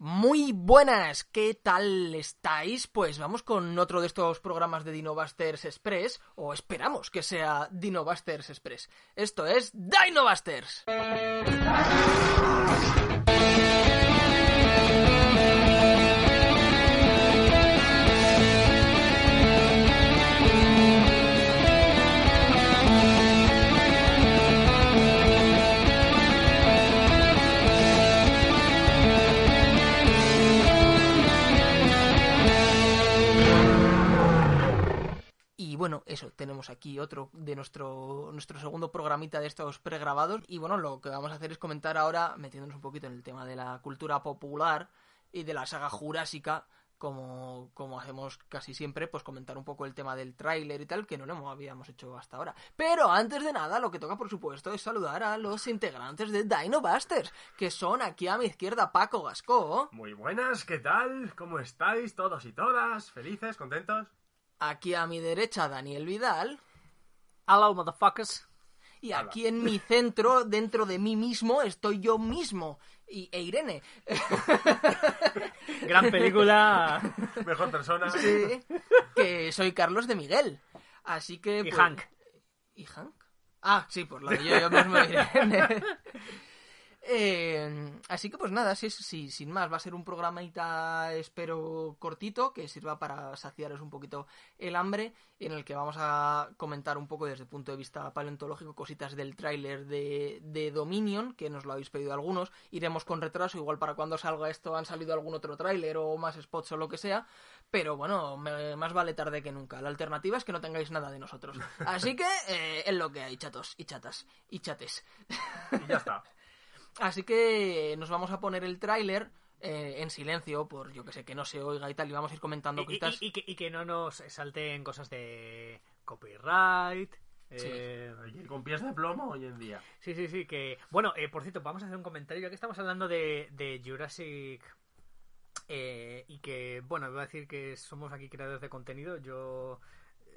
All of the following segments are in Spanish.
Muy buenas, ¿qué tal estáis? Pues vamos con otro de estos programas de Dinobusters Express, o esperamos que sea Dinobusters Express. Esto es Dinobusters. Y bueno, eso, tenemos aquí otro de nuestro, nuestro segundo programita de estos pregrabados. Y bueno, lo que vamos a hacer es comentar ahora, metiéndonos un poquito en el tema de la cultura popular y de la saga jurásica, como, como hacemos casi siempre, pues comentar un poco el tema del tráiler y tal, que no lo habíamos hecho hasta ahora. Pero antes de nada, lo que toca, por supuesto, es saludar a los integrantes de Dino Busters, que son aquí a mi izquierda Paco Gasco. Muy buenas, ¿qué tal? ¿Cómo estáis todos y todas? ¿Felices? ¿Contentos? Aquí a mi derecha Daniel Vidal. Hello, motherfuckers. Y aquí en mi centro, dentro de mí mismo, estoy yo mismo. Y, e Irene. Gran película. Mejor persona. Sí, que soy Carlos de Miguel. Así que. Y pues- Hank. ¿Y Hank? Ah, sí, por lo de yo, yo mismo Irene. Eh, así que pues nada, sí, sí, sin más, va a ser un programita, espero, cortito, que sirva para saciaros un poquito el hambre, en el que vamos a comentar un poco desde el punto de vista paleontológico cositas del tráiler de, de Dominion, que nos lo habéis pedido algunos, iremos con retraso, igual para cuando salga esto han salido algún otro tráiler o más spots o lo que sea, pero bueno, me- más vale tarde que nunca. La alternativa es que no tengáis nada de nosotros. Así que eh, es lo que hay, chatos y chatas y chates. Y ya está. Así que nos vamos a poner el tráiler eh, en silencio, por yo que sé, que no se oiga y tal, y vamos a ir comentando Y, y- cositas. y que, y que no nos salten cosas de copyright. eh, Oye, con pies de plomo hoy en día. sí, sí, sí, que... Bueno, eh, por cierto, vamos a hacer un comentario, ya que estamos hablando de, de Jurassic... eh, y que, bueno, voy a decir que somos aquí creadores de contenido, yo...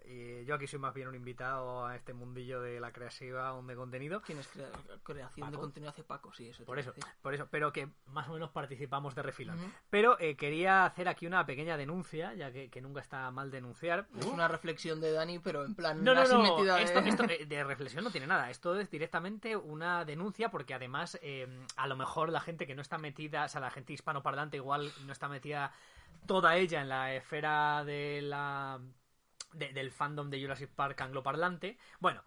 eh, yo aquí soy más bien un invitado a este mundillo de la creación de contenido. ¿Quién es crea- creación de contenido hace Paco? Sí, eso. Por eso, por eso, pero que más o menos participamos de refilón. Pero eh, quería hacer aquí una pequeña denuncia, ya que, que nunca está mal denunciar. Es una reflexión de Dani, pero en plan. No, no, no, de- esto, esto, eh, de reflexión no tiene nada. Esto es directamente una denuncia porque además eh, a lo mejor la gente que no está metida, o sea, la gente hispanoparlante igual no está metida toda ella en la esfera de la de- del fandom de Jurassic Park angloparlante. Bueno,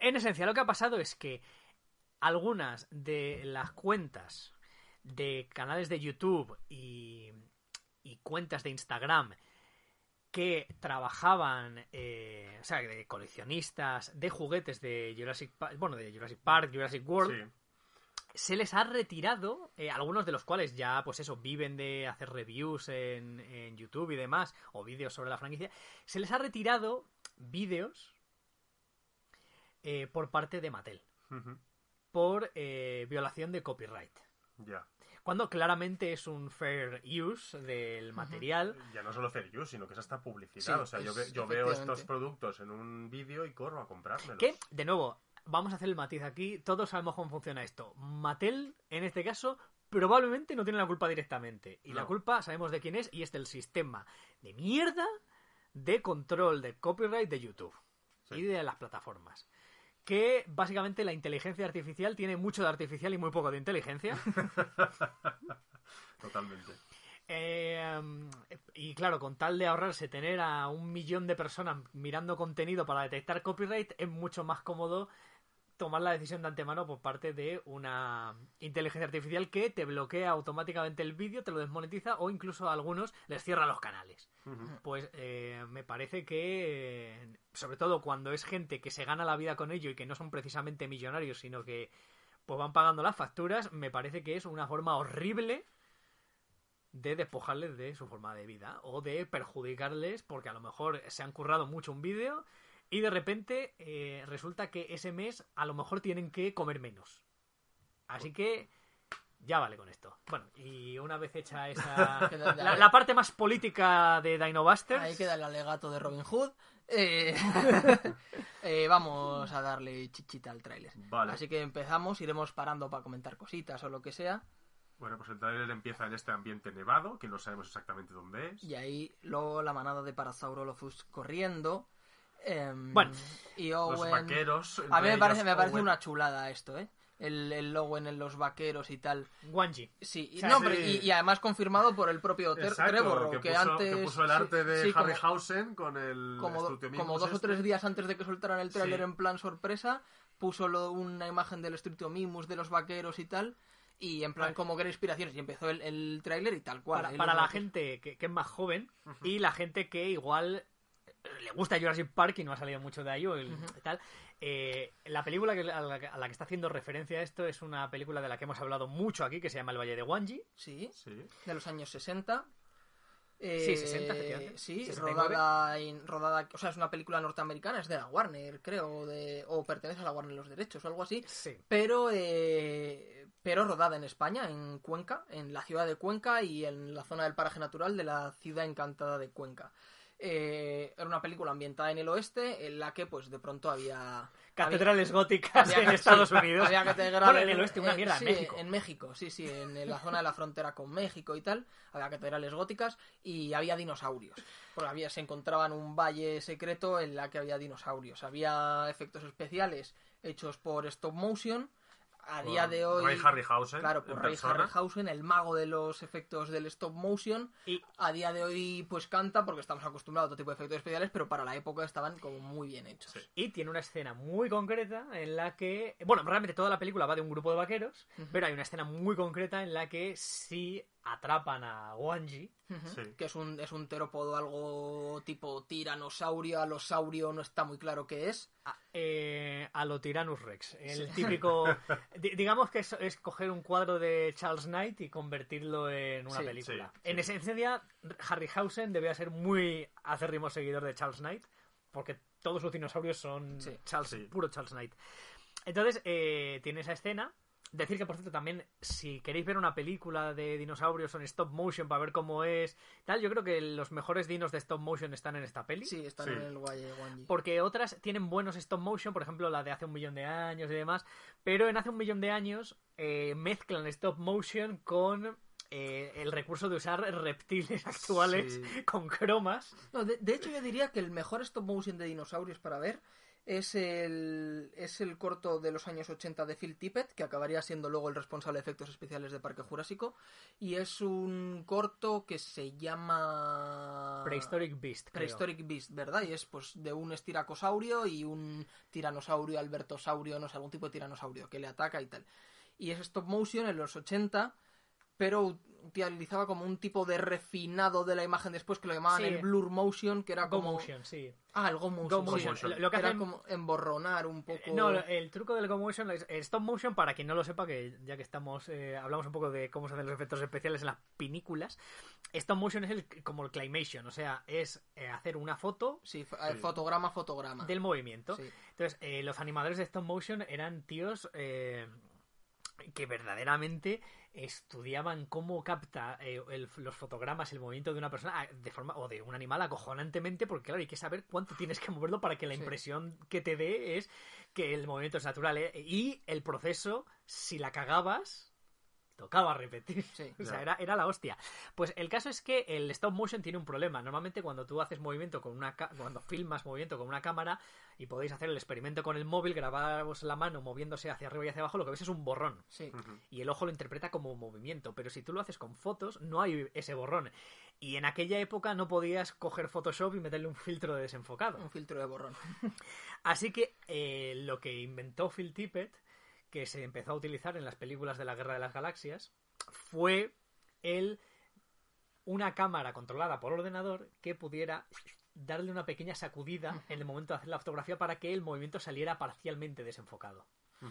en esencia lo que ha pasado es que algunas de las cuentas de canales de YouTube y, y cuentas de Instagram que trabajaban, eh, o sea, de coleccionistas de juguetes de Jurassic Park, bueno, de Jurassic Park, Jurassic World. Se les ha retirado, eh, algunos de los cuales ya, pues eso, viven de hacer reviews en, en YouTube y demás, o vídeos sobre la franquicia, se les ha retirado vídeos eh, por parte de Mattel, por eh, violación de copyright. Ya. Cuando claramente es un fair use del material. Ya no solo fair use, sino que es hasta publicidad. Sí, o sea, yo, ve- yo veo estos productos en un vídeo y corro a comprármelos. Que, de nuevo, vamos a hacer el matiz aquí. Todos sabemos cómo funciona esto. Mattel, en este caso, probablemente no tiene la culpa directamente. Y la culpa sabemos de quién es, y es del sistema de mierda de control de copyright de YouTube Sí. y de las plataformas. Que básicamente la inteligencia artificial tiene mucho de artificial y muy poco de inteligencia. Totalmente. Eh, y claro, con tal de ahorrarse tener a un millón de personas mirando contenido para detectar copyright, es mucho más cómodo tomar la decisión de antemano por parte de una inteligencia artificial que te bloquea automáticamente el vídeo, te lo desmonetiza o incluso a algunos les cierra los canales. Pues eh, me parece que, sobre todo cuando es gente que se gana la vida con ello y que no son precisamente millonarios, sino que pues van pagando las facturas, me parece que es una forma horrible de despojarles de su forma de vida o de perjudicarles porque a lo mejor se han currado mucho un vídeo y de repente eh, resulta que ese mes a lo mejor tienen que comer menos. Así que ya vale con esto. Bueno, y una vez hecha esa... La, la parte más política de Dino Busters... Ahí queda el alegato de Robin Hood. Eh, eh, vamos a darle chichita al tráiler. Vale. Así que empezamos, iremos parando para comentar cositas o lo que sea. Bueno, pues el trailer empieza en este ambiente nevado, que no sabemos exactamente dónde es. Y ahí luego la manada de Parasaurolophus corriendo. Em, Bueno, y Los Owen... vaqueros. A mí me parece, me parece Owen. una chulada esto, ¿eh? El, el logo en los vaqueros y tal. Wanji. Sí, y, O sea, no, sí. hombre, y, y además confirmado por el propio Trevorrow, que, antes... que puso el arte de sí, como- Harryhausen con el como, do- Struthiomimus como dos o este. tres días antes de que soltaran el tráiler Sí. en plan sorpresa, puso lo- una imagen del Strutiomimus, de los vaqueros y tal, y en plan Vale. como que era inspiraciones, y empezó el, el tráiler y tal cual. para, los la gente que, que es más joven y la gente que igual le gusta Jurassic Park y no ha salido mucho de ahí o el- tal. eh, la película que, a, la, que- a la que está haciendo referencia a esto es una película de la que hemos hablado mucho aquí que se llama El Valle de Wanji. Sí, Sí. de los años 60. Sí, 60, efectivamente. Sí, 69. rodada, en- rodada, o sea, es una película norteamericana, es de la Warner, creo, de, o pertenece a la Warner los derechos o algo así. Sí. pero eh, pero rodada en España, en Cuenca, en la ciudad de Cuenca y en la zona del paraje natural de la ciudad encantada de Cuenca. Eh, era una película ambientada en el oeste en la que pues de pronto había Catedrales góticas había- en Estados Unidos. había catedrales Bueno, en el oeste, una mierda, sí, en México. en México, sí, sí, en la zona de la frontera con México y tal, había catedrales góticas y había dinosaurios. Porque había, se encontraba en un valle secreto en la que había dinosaurios. Había efectos especiales hechos por stop motion. A día de hoy. Ray Harryhausen, Claro, por Ray persona. Harryhausen, el mago de los efectos del stop motion. Y A día de hoy, pues canta porque estamos acostumbrados a otro tipo de efectos especiales, pero para la época estaban como muy bien hechos. Sí. Y tiene una escena muy concreta en la que. Bueno, realmente toda la película va de un grupo de vaqueros, pero hay una escena muy concreta en la que si atrapan a Wanji. Sí. Que es un, es un terópodo algo tipo tiranosaurio, alosaurio, no está muy claro qué es. a, eh, a lo Tyrannus Rex. El típico. di- digamos que es, es coger un cuadro de Charles Knight y convertirlo en una Sí, película. sí, en esencia, Harryhausen debía ser muy acérrimo seguidor de Charles Knight, porque todos sus dinosaurios son Sí, Charles, sí. puro Charles Knight. Entonces, eh, tiene esa escena. Decir que, por cierto, también, si queréis ver una película de dinosaurios en stop motion para ver cómo es, tal, yo creo que los mejores dinos de stop motion están en esta peli. Sí, están Sí. en el Valle Wanji. Porque otras tienen buenos stop motion, por ejemplo la de hace un millón de años y demás, pero en hace un millón de años eh, mezclan stop motion con eh, el recurso de usar reptiles actuales Sí. con cromas. No, de, de hecho, yo diría que el mejor stop motion de dinosaurios para ver es el, es el corto de los años 80 de Phil Tippett, que acabaría siendo luego el responsable de efectos especiales de Parque Jurásico. Y es un corto que se llama. Prehistoric Beast. creo. Prehistoric Beast, ¿verdad? Y es pues de un estiracosaurio y un tiranosaurio, albertosaurio, no sé, algún tipo de tiranosaurio que le ataca y tal. Y es stop motion en los 80, pero utilizaba como un tipo de refinado de la imagen después que lo llamaban Sí. el blur motion, que era Go como... motion, sí. Ah, el go motion. Go sí. motion. Lo- lo que era hacen- como emborronar un poco... Eh, No, el truco del go motion es stop motion, para quien no lo sepa, que ya que estamos, eh, hablamos un poco de cómo se hacen los efectos especiales en las pinículas. Stop motion es el, como el claymation, o sea, es eh, hacer una foto Sí, fotograma, fotograma. del movimiento. Sí. Entonces, eh, los animadores de stop motion eran tíos eh, que verdaderamente estudiaban cómo capta eh, el- los fotogramas el movimiento de una persona ah, de forma o de un animal acojonantemente porque claro hay que saber cuánto tienes que moverlo para que la Sí. impresión que te dé es que el movimiento es natural ¿eh? y el proceso si la cagabas tocaba repetir Sí. o sea era, era la hostia pues el caso es que el stop motion tiene un problema normalmente cuando tú haces movimiento con una cuando filmas movimiento con una cámara y podéis hacer el experimento con el móvil, grabaros la mano moviéndose hacia arriba y hacia abajo, lo que ves es un borrón. Sí. Y el ojo lo interpreta como movimiento. Pero si tú lo haces con fotos, no hay ese borrón. Y en aquella época no podías coger Photoshop y meterle un filtro de desenfocado. Un filtro de borrón. Así que eh, lo que inventó Phil Tippett, que se empezó a utilizar en las películas de la Guerra de las Galaxias, fue el una cámara controlada por ordenador que pudiera darle una pequeña sacudida en el momento de hacer la fotografía para que el movimiento saliera parcialmente desenfocado.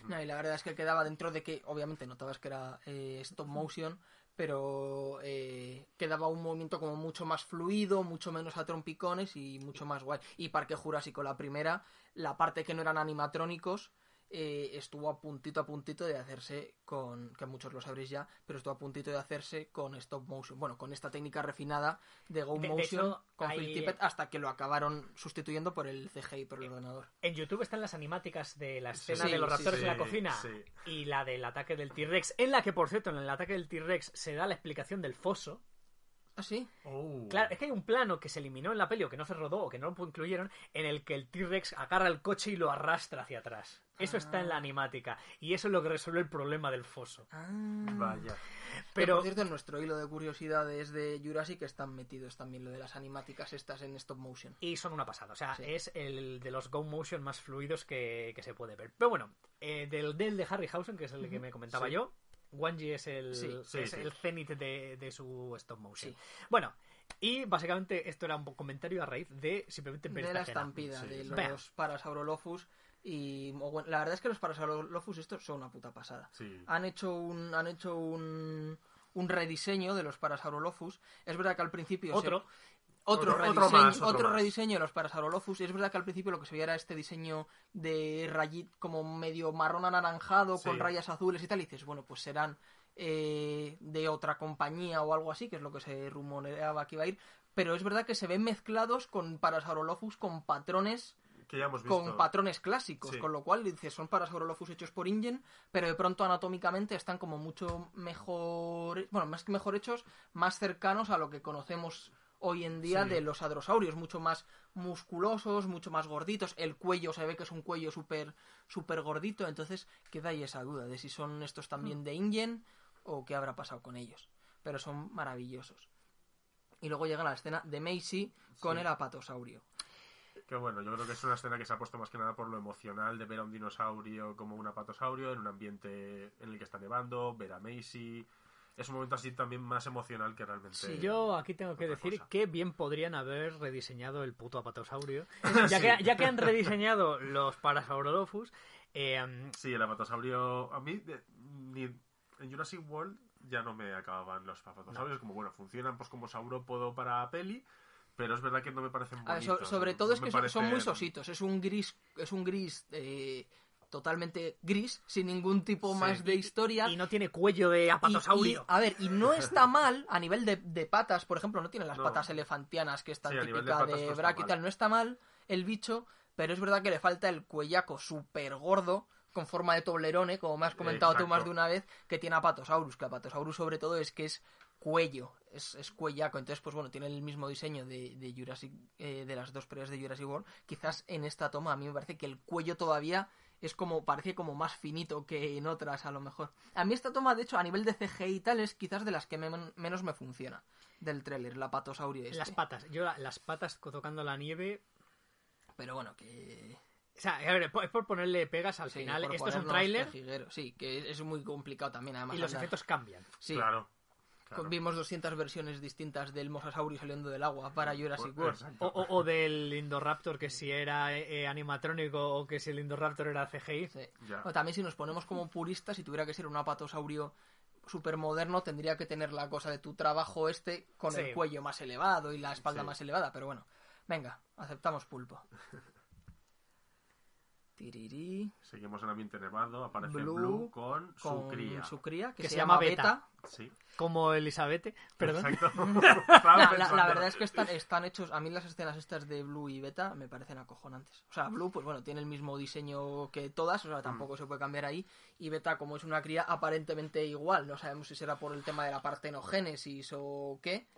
No, y la verdad es que quedaba dentro de que, obviamente, notabas que era eh, stop motion, pero eh, que daba un movimiento como mucho más fluido, mucho menos a trompicones y mucho más guay. Y Parque Jurásico, la primera, la parte que no eran animatrónicos, eh, estuvo a puntito a puntito de hacerse con, que muchos lo sabréis ya, pero estuvo a puntito de hacerse con stop motion, bueno, con esta técnica refinada de Go De- de Motion hecho, con hay- Phil Tippett hasta que lo acabaron sustituyendo por el CGI, por el ordenador. En YouTube están las animáticas de la escena sí, de los raptores sí, en la cocina y la del ataque del T-Rex, en la que, por cierto, en el ataque del T-Rex se da la explicación del foso. ¿Ah, sí? Oh. Claro, es que hay un plano que se eliminó en la peli o que no se rodó o que no lo incluyeron en el que el T-Rex agarra el coche y lo arrastra hacia atrás. Eso está en la animática y eso es lo que resuelve el problema del foso. Ah. Vaya. Pero, Pero por cierto, en nuestro hilo de curiosidades de Jurassic están metidos también lo de las animáticas estas en stop motion. y son una pasada, o sea, Sí. es el de los Go Motion más fluidos que, que se puede ver. Pero bueno, eh, del, del de Harryhausen, que es el que me comentaba Sí. yo, Wanji es el, Sí, sí, es sí. el cenit de, de su stop motion. Sí. Bueno, y básicamente esto era un comentario a raíz de simplemente ver de esta la escena. estampida Sí, de los Vea. Parasaurolophus y bueno, la verdad es que los Parasaurolophus estos son una puta pasada. Sí. Han hecho un han hecho un un rediseño de los Parasaurolophus. Es verdad que al principio se- Otro, otro, rediseño, más, otro rediseño de los Parasaurolophus. Y es verdad que al principio lo que se veía era este diseño de rayit como medio marrón anaranjado Sí. con rayas azules y tal. Y dices, bueno, pues serán eh, de otra compañía o algo así, que es lo que se rumoreaba que iba a ir. Pero es verdad que se ven mezclados con Parasaurolophus con patrones Que ya hemos visto. con patrones clásicos, Sí. con lo cual dices son Parasaurolophus hechos por Ingen, pero de pronto anatómicamente están como mucho mejor, bueno, más que mejor hechos, más cercanos a lo que conocemos hoy en día Sí. de los hadrosaurios, mucho más musculosos, mucho más gorditos, el cuello se ve que es un cuello súper súper gordito, entonces queda ahí esa duda de si son estos también de Ingen o qué habrá pasado con ellos, pero son maravillosos. Y luego llega la escena de Macy con Sí. el apatosaurio. Que bueno, yo creo que es una escena que se ha puesto más que nada por lo emocional de ver a un dinosaurio como un apatosaurio en un ambiente en el que está nevando, ver a Macy. Es un momento así también más emocional que realmente. Sí, Yo aquí tengo que decir cosa. que bien podrían haber rediseñado el puto apatosaurio. ya, que, ya que han rediseñado los Parasaurolophus, eh, Sí, el apatosaurio. A mí, de- ni en Jurassic World ya no me acababan los apatosaurios. Como bueno, funcionan pues como saurópodo para peli, pero es verdad que no me parecen A ver, bonitos. so- sobre todo no es que son, son muy sositos. Es un gris, es un gris eh, totalmente gris, sin ningún tipo Sí. más de historia. y no tiene cuello de apatosaurio. y, a ver, y no está mal a nivel de, de patas, por ejemplo, no tiene las No. patas elefantianas que es tan Sí, de típica de, no está Braque y tal, no está mal el bicho, pero es verdad que le falta el cuellaco súper gordo con forma de toblerone, como me has comentado tú más de una vez, que tiene Apatosaurus, que Apatosaurus sobre todo es que es cuello, es, es cuellaco, entonces pues bueno, tiene el mismo diseño de, de Jurassic, eh, de las dos peleas de Jurassic World, quizás en esta toma a mí me parece que el cuello todavía es como, parece como más finito que en otras a lo mejor. A mí esta toma, de hecho, a nivel de CGI y tal, es quizás de las que me- menos me funciona del tráiler, la patosaurio este. Las patas. Yo la- las patas tocando la nieve. Pero bueno, que... O sea, a ver, es por- ponerle pegas al sí, final. Esto es un tráiler. Sí, que es muy complicado también, además. y los andar. efectos cambian. Sí, Claro. Claro. vimos 200 versiones distintas del mosasaurio saliendo del agua para Jurassic World. O, o- o del Indoraptor, que si era eh, animatrónico o que si el Indoraptor era CGI. Sí. O también si nos ponemos como puristas, si tuviera que ser un apatosaurio súper moderno, tendría que tener la cosa de tu trabajo este con Sí. el cuello más elevado y la espalda Sí. más elevada, pero bueno, venga, aceptamos pulpo. Tirirí, Seguimos en ambiente nevado. Aparece Blue Blue, con, su cría. su cría, que, Que se, se llama Beta. Sí. Como Elizabeth. Perdón. La verdad es que están, están hechos, a mí las escenas estas de Blue y Beta me parecen acojonantes. O sea, Blue, pues bueno, tiene el mismo diseño que todas, o sea, tampoco se puede cambiar ahí. Y Beta, como es una cría aparentemente igual, no sabemos si será por el tema de la partenogénesis o qué,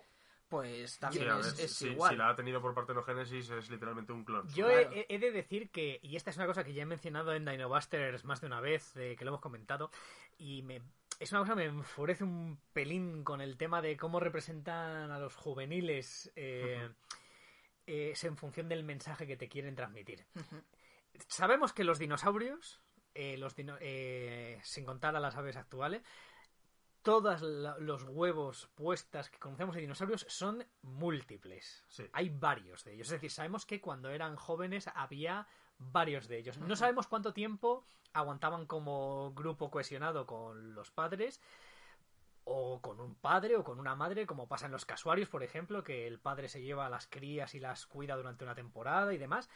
pues Sí, también ver, es, si, igual. si la ha tenido por partenogénesis es literalmente un clon. Yo Claro. he, he de decir que, y esta es una cosa que ya he mencionado en Dinobusters más de una vez, eh, que lo hemos comentado, y me, es una cosa que me enfurece un pelín con el tema de cómo representan a los juveniles eh, eh, es en función del mensaje que te quieren transmitir. Sabemos que los dinosaurios, eh, los dino- eh, sin contar a las aves actuales, todos los huevos puestas que conocemos de dinosaurios son múltiples. Sí. Hay varios de ellos. Es decir, sabemos que cuando eran jóvenes había varios de ellos. No sabemos cuánto tiempo aguantaban como grupo cohesionado con los padres. o con un padre o con una madre, como pasa en los casuarios, por ejemplo, que el padre se lleva a las crías y las cuida durante una temporada y demás.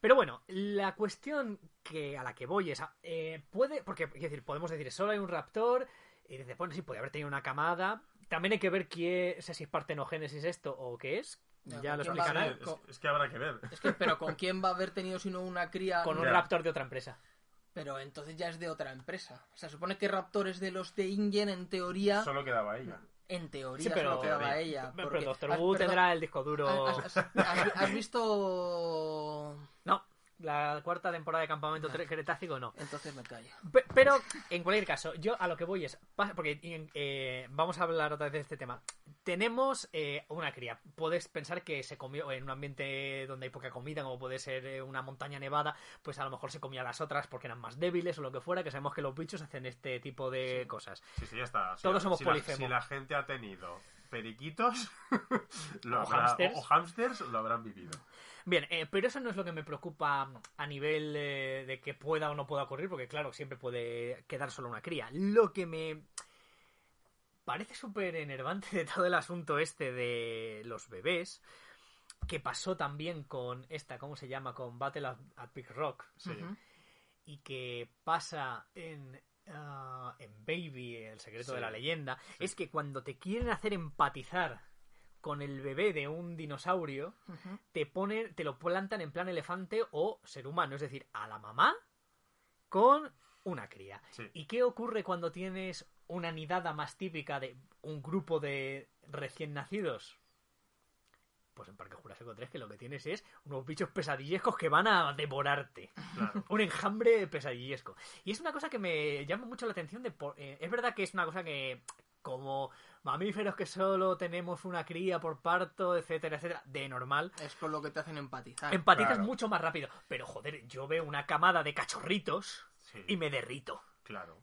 Pero bueno, la cuestión que a la que voy es, eh, puede, porque, es decir, podemos decir, solo hay un raptor, y dice, bueno, sí, puede haber tenido una camada, también hay que ver quién, sé si es partenogénesis esto o qué es, Ya, ya lo ¿con quién va a explicará, haber? Es, es que habrá que ver. Es que, pero ¿con quién va a haber tenido sino una cría? con un Ya. raptor de otra empresa. Pero entonces ya es de otra empresa. O sea, supone que Raptor es de los de Ingen, en teoría. Solo quedaba ella. En teoría Sí, pero- solo quedaba ella. Pero porque- Doctor has- Who perdón, tendrá el disco duro... ¿Has, has- has- has visto...? No, la cuarta temporada de Campamento Tre- Cretácico no. Entonces me callo. Pe- Pero, en cualquier caso, yo a lo que voy es. Porque eh, vamos a hablar otra vez de este tema. Tenemos eh, una cría. Puedes pensar que se comió en un ambiente donde hay poca comida, como puede ser eh, una montaña nevada, pues a lo mejor se comía a las otras porque eran más débiles o lo que fuera, que sabemos que los bichos hacen este tipo de cosas. Sí, sí, ya está. Si Todos la- somos si la, si la gente ha tenido periquitos lo O habrá- o- o lo habrán vivido. Bien, eh, pero eso no es lo que me preocupa a nivel eh, de que pueda o no pueda ocurrir, porque claro, siempre puede quedar solo una cría. Lo que me parece súper enervante de todo el asunto este de los bebés, que pasó también con esta, ¿cómo se llama? Con Battle at, at Big Rock, Sí. Y que pasa en, ah, en Baby, el secreto Sí. de la leyenda, es que cuando te quieren hacer empatizar con el bebé de un dinosaurio, te ponen, te lo plantan en plan elefante o ser humano, es decir, a la mamá con una cría. Sí. ¿Y qué ocurre cuando tienes una nidada más típica de un grupo de recién nacidos? Pues en Parque Jurásico 3 que lo que tienes es unos bichos pesadillescos que van a devorarte. Claro. Un enjambre pesadillesco. Y es una cosa que me llama mucho la atención de... por- eh, es verdad que es una cosa que como mamíferos que solo tenemos una cría por parto, etcétera, etcétera, de normal, Es con lo que te hacen empatizar. empatizas claro. mucho más rápido. Pero joder, yo veo una camada de cachorritos Sí, y me derrito. claro.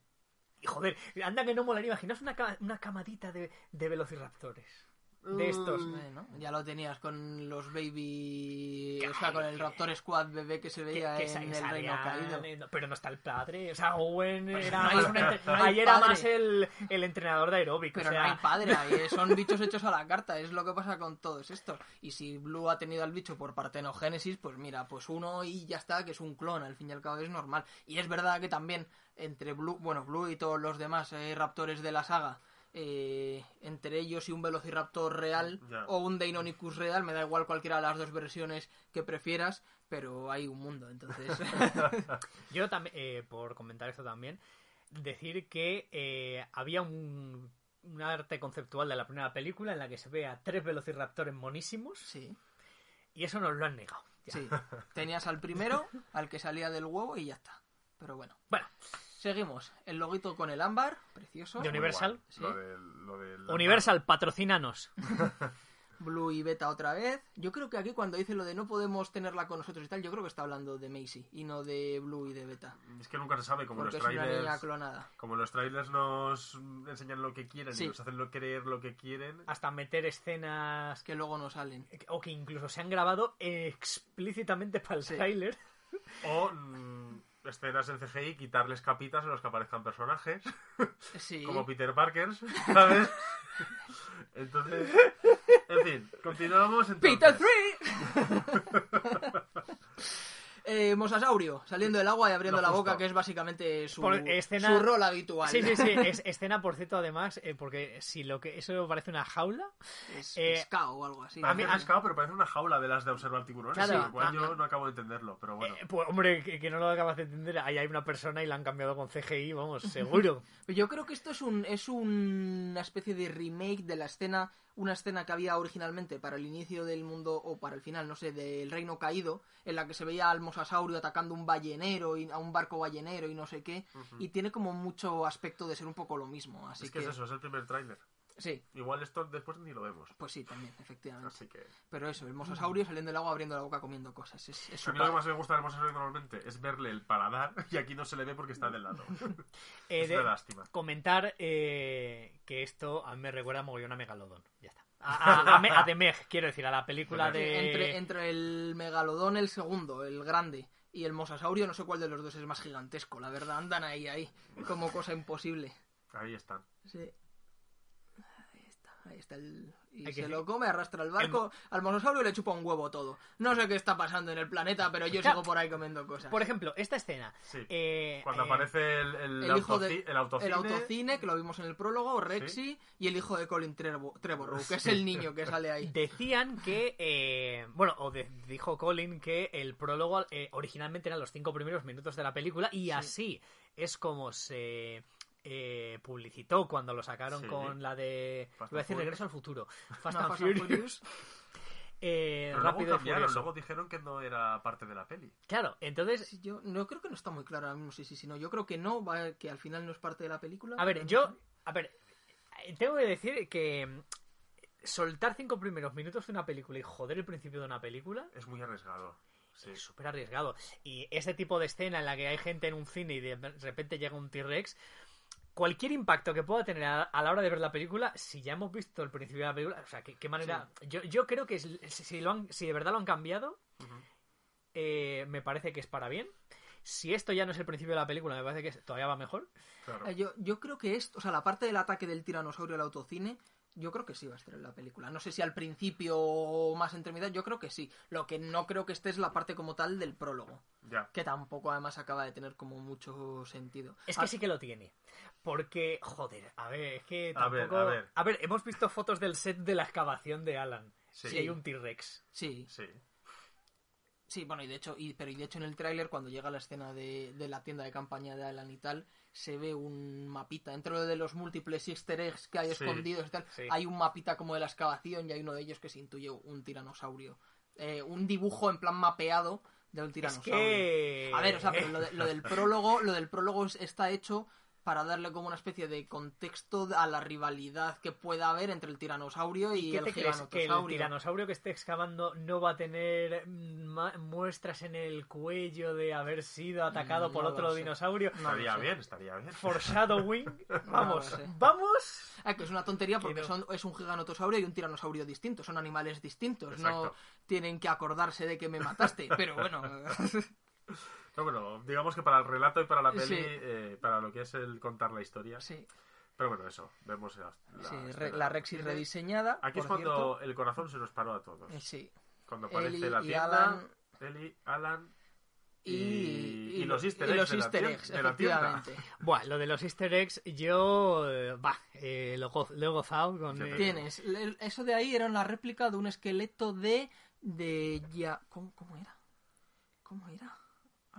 Y joder, anda que no molaría. Imaginaos una, una camadita de, de velociraptores. De estos. Bueno, ya lo tenías con los baby... O sea, con el Raptor Squad bebé que se veía que en el Reino Caído. Pero no está el padre. O sea, Owen era no más no ahí era más el, el entrenador de aeróbico. Pero o sea, no hay padre ahí, son bichos hechos a la carta, es lo que pasa con todos estos. Y si Blue ha tenido al bicho por partenogénesis, pues mira, pues uno y ya está, que es un clon, al fin y al cabo es normal. Y es verdad que también entre Blue, bueno, Blue y todos los demás eh, raptores de la saga, eh, entre ellos y un Velociraptor real o un Deinonychus real, me da igual cualquiera de las dos versiones que prefieras, pero hay un mundo, entonces... Yo también, eh, por comentar esto también, decir que eh, había un, un arte conceptual de la primera película en la que se ve a tres velociraptores monísimos sí. y eso nos lo han negado. Ya. Sí, tenías al primero, al que salía del huevo y ya está. Pero bueno, Bueno, seguimos. El loguito con el ámbar, precioso. De Universal. Sí. Lo del- Universal, patrocínanos. Blue y Beta otra vez. Yo creo que aquí cuando dice lo de no podemos tenerla con nosotros y tal, yo creo que está hablando de Macy y no de Blue y de Beta. Es que nunca se sabe, como Porque los es una niña trailers. clonada. Como los trailers nos enseñan lo que quieren Sí. y nos hacen lo- creer lo que quieren. Hasta meter escenas Que luego no salen. o que incluso se han grabado explícitamente para el Sí. tráiler. O escenas en CGI, quitarles capitas en los que aparezcan personajes, Sí. como Peter Parker, ¿sabes? Entonces, en fin, continuamos entonces. ¡Peter 3! eh, Mosasaurio, saliendo del agua y abriendo la boca, que es básicamente su, Por escena- su rol habitual. Sí, sí, sí. Es, escena, por cierto, además, eh, porque si lo que eso parece una jaula, Es Eh, pescado o algo así. A mí pescado, pero parece una jaula de las de observar tiburones, Claro. lo cual Ah, yo ah. no acabo de entenderlo, pero bueno. eh, pues hombre, que, que no lo acabas de entender, ahí hay una persona y la han cambiado con CGI, vamos, seguro. Yo creo que esto es un es una especie de remake de la escena, una escena que había originalmente para el inicio del mundo o para el final, no sé, del Reino Caído, en la que se veía al mosasaurio atacando un ballenero y a un barco ballenero y no sé qué, y tiene como mucho aspecto de ser un poco lo mismo, así es que, es eso, es el primer tráiler. sí, Igual esto después ni lo vemos. pues sí, también, efectivamente. Así que... Pero eso, el mosasaurio saliendo del agua abriendo la boca comiendo cosas, es, es A mí lo que más me gusta del Mosasaurio normalmente es verle el paladar y aquí no se le ve porque está del lado. Eh, es de- de lástima. comentar eh, que esto a mí me recuerda mogollón a Megalodon. Ya está. A, a, The Meg, quiero decir, a la película de... Entre, entre el megalodón, el segundo, el grande, y el mosasaurio, no sé cuál de los dos es más gigantesco, la verdad, andan ahí, ahí, como cosa imposible. Ahí están. Sí. Ahí está, ahí está el, y que se lo come, arrastra el barco, al monosaurio le chupa un huevo todo. No sé qué está pasando en el planeta, pero yo sigo por ahí comiendo cosas. Por ejemplo, esta escena. Sí. eh, Cuando eh, aparece el, el, el hijo autoci- de el autocine. el autocine, que lo vimos en el prólogo, Rexy, y el hijo de Colin Trevo- Trevorrow, que es el niño que sale ahí. Decían que, eh, bueno, o de- dijo Colin que el prólogo eh, originalmente eran los cinco primeros minutos de la película y así es como se eh, publicitó cuando lo sacaron Sí. con la de... Fast iba a decir and Regreso al futuro. Fast No, and Fast and Furious. Furious. Eh, Pero luego rápido y cambiaron, Furioso. luego dijeron que no era parte de la peli. Claro, entonces Sí, yo no creo que no está muy claro ahora mismo sí, sí, sí, no. Yo creo que no, va, que al final no es parte de la película. A ver, yo. A ver, tengo que decir que mm, soltar cinco primeros minutos de una película y joder el principio de una película Es muy arriesgado. Sí. es súper arriesgado. Y ese tipo de escena en la que hay gente en un cine y de repente llega un T-Rex, cualquier impacto que pueda tener a, a la hora de ver la película, si ya hemos visto el principio de la película, o sea, qué, qué manera. Yo, yo creo que si, si lo han- si de verdad lo han cambiado, eh, me parece que es para bien. Si esto ya no es el principio de la película, me parece que todavía va mejor. Claro. Eh, Yo, yo creo que esto, o sea, la parte del ataque del tiranosaurio al autocine, yo creo que sí va a estar en la película. No sé si al principio o más entre mitad, yo creo que sí. Lo que no creo que esté es la parte como tal del prólogo, Ya. que tampoco además acaba de tener como mucho sentido. Es que Ah, sí que lo tiene. Porque, joder, a ver, es que A ver, tampoco... a ver. hemos visto fotos del set de la excavación de Alan. Sí. Y hay un T-Rex. Sí, Sí. Sí, bueno, y de hecho, y, pero y de hecho en el tráiler, cuando llega la escena de, de la tienda de campaña de Alan y tal, se ve un mapita. Dentro de los múltiples easter eggs que hay Sí, escondidos y tal, sí. hay un mapita como de la excavación y hay uno de ellos que se intuye un tiranosaurio. Eh, un dibujo en plan mapeado de un Es tiranosaurio. que... A ver, o sea, pero lo, de- lo del prólogo, lo del prólogo es- está hecho para darle como una especie de contexto a la rivalidad que pueda haber entre el tiranosaurio y, ¿Qué el te crees? ¿Que el giganotosaurio. tiranosaurio que esté excavando no va a tener ma- muestras en el cuello de haber sido atacado por no otro sé. dinosaurio? No estaría bien, estaría bien. Foreshadowing. Vamos, sé. vamos. Ah, que es una tontería Que porque no. son, es un giganotosaurio y un tiranosaurio distinto, son animales distintos, no tienen que acordarse de que me mataste, pero bueno, Pero bueno, digamos que para el relato y para la peli, Sí. eh, para lo que es el contar la historia. sí, Pero bueno, eso, vemos la, la sí, re- escena. la Rexy rediseñada. Aquí es cuando cierto. el corazón se nos paró a todos. Eh, Sí, Cuando aparece Ellie la y tienda, Alan Ellie, Alan y, y, y los easter y eggs, los de, la easter eggs, de la tienda. Buah, lo de los easter eggs, yo... eh, bah, eh, lo, lo he gozado con... Eh, también. Tienes, eso de ahí era una réplica de un esqueleto de. de ya. ¿Cómo, cómo era? ¿Cómo era?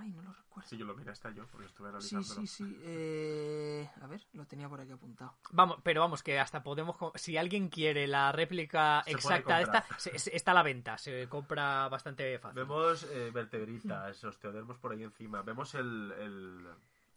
Ay, no lo recuerdo. Sí, yo lo miré hasta yo, porque estuve Sí, analizándolo. sí, sí. eh, A ver, lo tenía por aquí apuntado. Vamos, pero vamos, que hasta podemos. Si alguien quiere la réplica Se exacta de esta, comprar. se- se- está a la venta. Se compra bastante fácil. Vemos eh, vertebritas, osteodermos por ahí encima. Vemos el, el,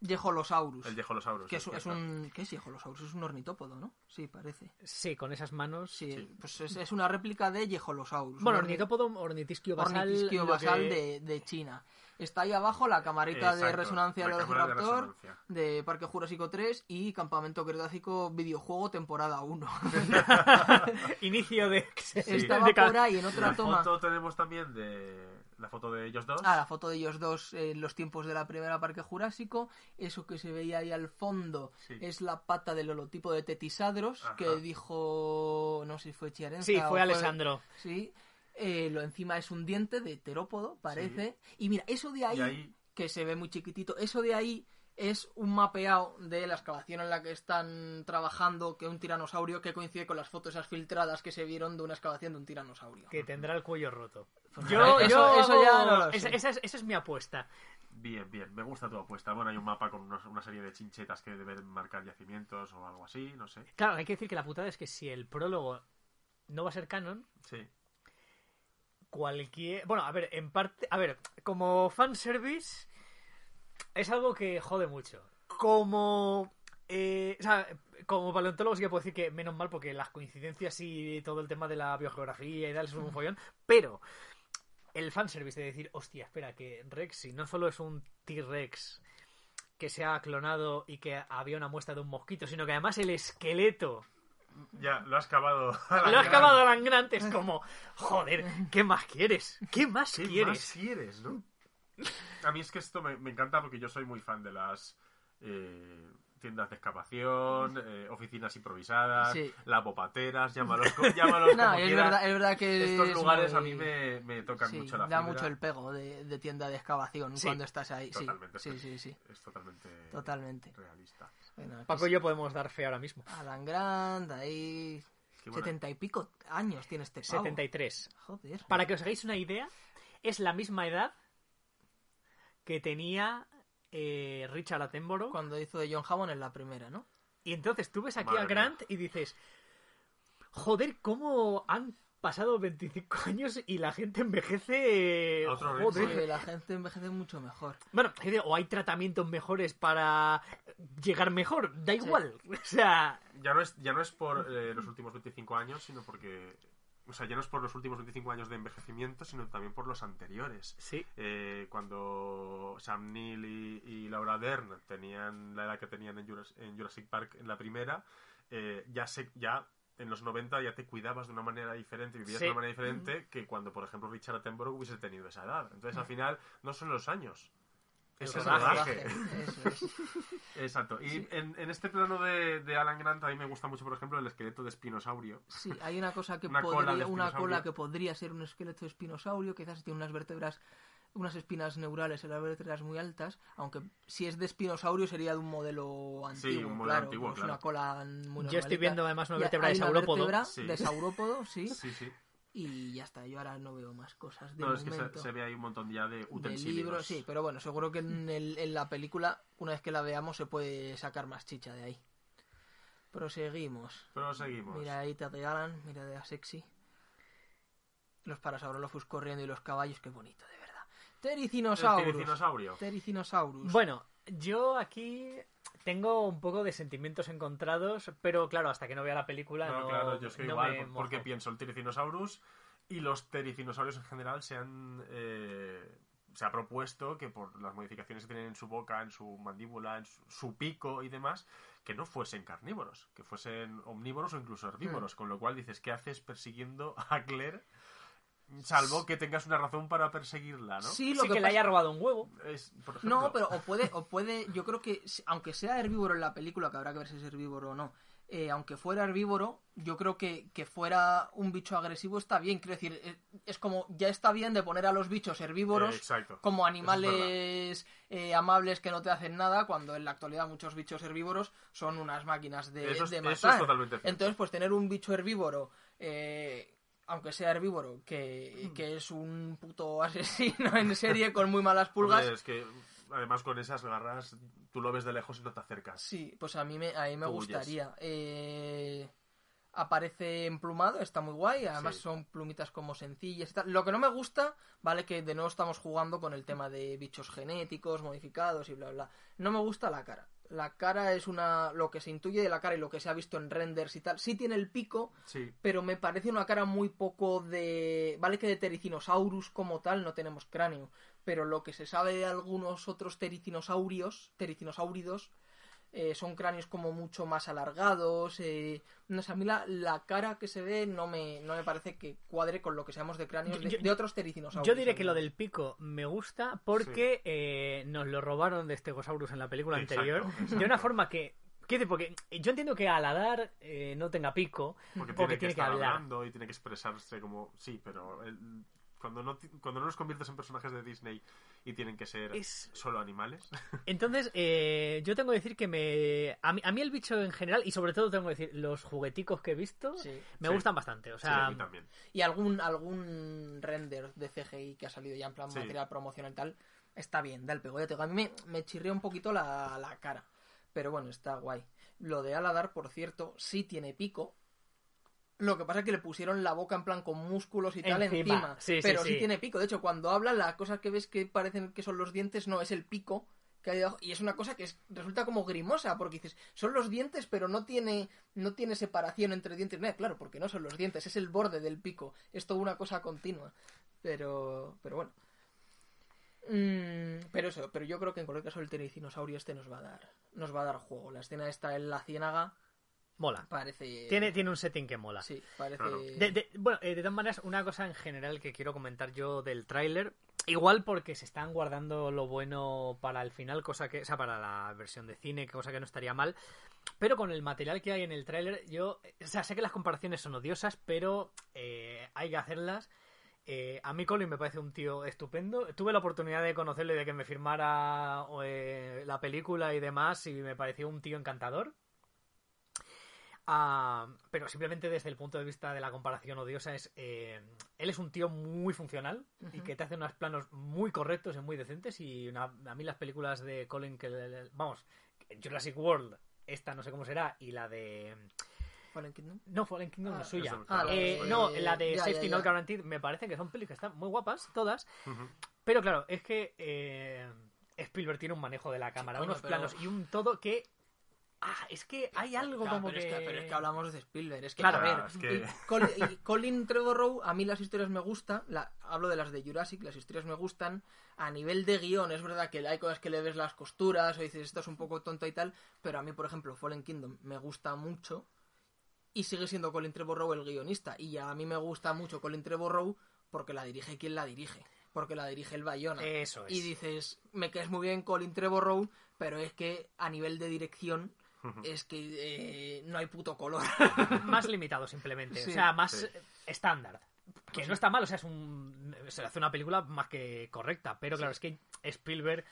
Yeholosaurus. el Yeholosaurus. que es, es un. ¿Qué es Yeholosaurus? Es un ornitópodo, ¿no? Sí, parece. Sí, con esas manos. Sí, Sí. pues es, es una réplica de Yeholosaurus. Bueno, ornitópodo, ornitisquio basal. ornitisquio basal que- de, de China. Está ahí abajo la camarita de resonancia la del de Velociraptor de Parque Jurásico 3 y Campamento Cretácico videojuego temporada 1. Inicio de. Estaba de por ahí en otra La toma. foto tenemos también de la foto de ellos dos. Ah, la foto de ellos dos en los tiempos de la primera Parque Jurásico. Eso que se veía ahí al fondo Sí. es la pata del holotipo de Tetisadros Ajá. que dijo, no sé si fue Chiarenza Sí, o fue Alessandro. Sí. Eh, lo encima es un diente de terópodo, parece. Y mira, eso de ahí, que se ve muy chiquitito, eso de ahí es un mapeado de la excavación en la que están trabajando, que un tiranosaurio que coincide con las fotos esas filtradas que se vieron de una excavación de un tiranosaurio. Que tendrá el cuello roto. Pues Yo, eso- yo eso ya hago- no lo esa, es, esa es mi apuesta. Bien, bien, me gusta tu apuesta. Bueno, hay un mapa con unos- una serie de chinchetas que deben marcar yacimientos o algo así, no sé. Claro, hay que decir que la putada es que si el prólogo no va a ser canon, Sí, cualquier. Bueno, a ver, en parte. A ver, como fanservice, es algo que jode mucho. Como. eh, o sea, como paleontólogo sí que puedo decir que menos mal porque las coincidencias y todo el tema de la biogeografía y tal es un follón, pero el fanservice de decir, hostia, espera, que Rexy no solo es un T-Rex que se ha clonado y que había una muestra de un mosquito, sino que además el esqueleto ya, lo has cavado. lo ha excavado Alan Grant es como, joder, ¿qué más quieres? ¿Qué más ¿Qué quieres? más quieres, no? A mí es que esto me, me encanta porque yo soy muy fan de las eh, tiendas de excavación, eh, oficinas improvisadas, Sí. lavopateras, llámalos, llámalos No, como es quieras. verdad, es verdad que Estos es lugares a mí me, me tocan sí, mucho la da fibra. mucho el pego de, de tienda de excavación Sí, cuando estás ahí. Sí, Totalmente. sí, sí, sí. Es totalmente, Totalmente. realista. Bueno, Paco y sí. yo podemos dar fe ahora mismo. Alan Grant, ahí... Setenta y pico años tiene este pavo. 73. Joder. Para que os hagáis una idea, es la misma edad que tenía eh, Richard Attenborough. Cuando hizo de John Hammond en la primera, ¿no? Y entonces tú ves aquí Madre a Grant y dices, joder, ¿cómo han pasado 25 años y la gente envejece? Otro. Joder. Sí, la gente envejece mucho mejor. Bueno, o hay tratamientos mejores para llegar mejor, da igual. O sea, Ya no es, ya no es por eh, los últimos 25 años, sino porque... O sea, ya no es por los últimos 25 años de envejecimiento, sino también por los anteriores. sí. Eh, cuando Sam Neill y, y Laura Dern tenían la edad que tenían en Jurassic, en Jurassic Park en la primera, eh, ya se, ya en los 90 ya te cuidabas de una manera diferente, vivías Sí. de una manera diferente que cuando, por ejemplo, Richard Attenborough hubiese tenido esa edad. Entonces, al final, no son los años. El Es el rodaje. rodaje. Eso es. Exacto. Y en, en este plano de, de Alan Grant a mí me gusta mucho, por ejemplo, el esqueleto de espinosaurio. Sí, hay una cosa que Una cola podría, de una cola que podría ser un esqueleto de espinosaurio, quizás tiene unas vértebras, unas espinas neurales en las vértebras muy altas, aunque si es de espinosaurio sería de un modelo Sí, antiguo, un modelo claro, antiguo, es claro. una cola muy Yo normalita. estoy viendo además una vértebra de una saurópodo. vértebra Sí. de saurópodo, sí, Sí, sí. Y ya está, yo ahora no veo más cosas de No, es que se, momento. se ve ahí un montón ya de de utensilios. libros, sí, pero bueno, seguro que en, el- en la película, una vez que la veamos, se puede sacar más chicha de ahí. Proseguimos. Pero seguimos. Mira ahí Tate Galán, mira de a sexy. Los Parasaurolophus corriendo y los caballos, qué bonito, de verdad. El Tericinosaurus. tiricinosaurio. Tericinosaurus. Bueno, yo aquí tengo un poco de sentimientos encontrados, pero claro, hasta que no vea la película No, no, claro, yo es que no igual, porque pienso el Tiricinosaurus y los Tericinosaurios en general se han. eh, se ha propuesto que por las modificaciones que tienen en su boca, en su mandíbula, en su, su pico y demás, que no fuesen carnívoros, que fuesen omnívoros o incluso herbívoros. Hmm. Con lo cual dices, ¿qué haces persiguiendo a Claire? Salvo que tengas una razón para perseguirla, ¿no? Sí, lo Sí, que, que, le haya robado un huevo. Es, por ejemplo, No, pero o puede, o puede, yo creo que, aunque sea herbívoro en la película, que habrá que ver si es herbívoro o no, eh, aunque fuera herbívoro, yo creo que, que fuera un bicho agresivo está bien. Quiero decir, eh, es como, ya está bien de poner a los bichos herbívoros Eh, como es animales eh, amables que no te hacen nada, cuando en la actualidad muchos bichos herbívoros son unas máquinas de, Eso es- de eso es matar. totalmente cierto. Entonces, pues tener un bicho herbívoro, eh, aunque sea herbívoro, Mm. que, que es un puto asesino en serie con muy malas pulgas, Hombre, es que además con esas garras tú lo ves de lejos y no te acercas. Sí, pues a mí me, a mí me Tú gustaría. Eh, aparece emplumado, está muy guay. Además Sí. son plumitas como sencillas y tal. Lo que no me gusta, vale, que de nuevo estamos jugando con el tema de bichos genéticos, modificados y bla, bla. No me gusta la cara. La cara es una. Lo que se intuye de la cara y lo que se ha visto en renders y tal. Sí tiene el pico, Sí, pero me parece una cara muy poco de... Vale que de Tericinosaurus como tal no tenemos cráneo, pero lo que se sabe de algunos otros tericinosaurios, tericinosáuridos, eh, son cráneos como mucho más alargados. eh, No sé, a mí la, la cara que se ve no me, no me parece que cuadre con lo que sabemos de cráneos de, Yo- de otros tericinosaurios. Yo diré que lo del pico me gusta porque eh, nos lo robaron de Stegosaurus en la película Exacto, anterior. exacto. De una forma que... ¿qué dice? Porque yo entiendo que al Adar eh, no tenga pico, porque porque tiene que tiene que estar hablar. hablando y tiene que expresarse como... Sí, pero el- cuando, no, cuando no los conviertes en personajes de Disney y tienen que ser Es- solo animales... Entonces, eh, yo tengo que decir que me... A mí, a mí el bicho en general, y sobre todo tengo que decir, los jugueticos que he visto, Sí. me Sí. gustan bastante. O sí, a sea, mí también. Y algún, algún render de CGI que ha salido ya en plan Sí. material promocional y tal, está bien, da el pego. Ya te digo, a mí me, me chirría un poquito la, la cara. Pero bueno, está guay. Lo de Aladar, por cierto, sí tiene pico. Lo que pasa es que le pusieron la boca en plan con músculos y tal Encima. Sí, sí, pero sí, sí. tiene pico. De hecho, cuando habla, las cosas que ves que parecen que son los dientes no es el pico que hay debajo. Y es una cosa que es- resulta como grimosa, porque dices, son los dientes, pero no tiene, no tiene separación entre dientes. No, claro, porque no son los dientes, es el borde del pico. Es toda una cosa continua. Pero, pero bueno. Mm, pero eso, pero yo creo que en cualquier caso el tericinosaurio este nos va a dar, nos va a dar juego. La escena esta en la ciénaga mola. parece. Tiene, tiene un setting que mola. Sí, parece. De, de- bueno, eh, de todas maneras, una cosa en general que quiero comentar yo del tráiler Igual porque se están guardando lo bueno para el final, cosa que, o sea, para la versión de cine, cosa que no estaría mal. Pero con el material que hay en el tráiler, yo, o sea, sé que las comparaciones son odiosas, pero eh, hay que hacerlas. Eh, a mí Colin me parece un tío estupendo. Tuve la oportunidad de conocerle, de que me firmara eh, la película y demás, y me pareció un tío encantador. Ah, pero simplemente desde el punto de vista de la comparación odiosa es eh, él es un tío muy funcional y que te hace unos planos muy correctos y muy decentes y una- a mí las películas de Colin que vamos Jurassic World esta no sé cómo será y la de Fallen Kingdom. no Fallen Kingdom no Ah, es suya eso, Ah, Eh, no la de ya, Safety ya, Not. Guaranteed me parece que son pelis que están muy guapas todas. Pero claro es que eh, Spielberg tiene un manejo de la cámara coño, unos pero- planos y un todo que ah es que hay algo Claro, como pero que... Es que... Pero es que hablamos de Spielberg. Es que, Claro, a ver, es que- y Col- y Colin Trevorrow, a mí las historias me gustan. La, hablo de las de Jurassic, las historias me gustan. A nivel de guion, es verdad que hay cosas que le ves las costuras o dices esto es un poco tonto y tal. Pero a mí, por ejemplo, Fallen Kingdom me gusta mucho. Y sigue siendo Colin Trevorrow el guionista. Y a mí me gusta mucho Colin Trevorrow porque la dirige quien la dirige. Porque la dirige el Bayona. Eso es. Y dices, me caes muy bien Colin Trevorrow, pero es que a nivel de dirección es que eh, no hay puto color. más limitado simplemente, Sí. o sea, más Sí. estándar. Que no está mal, o sea, es un se hace una película más que correcta, pero claro, es que Spielberg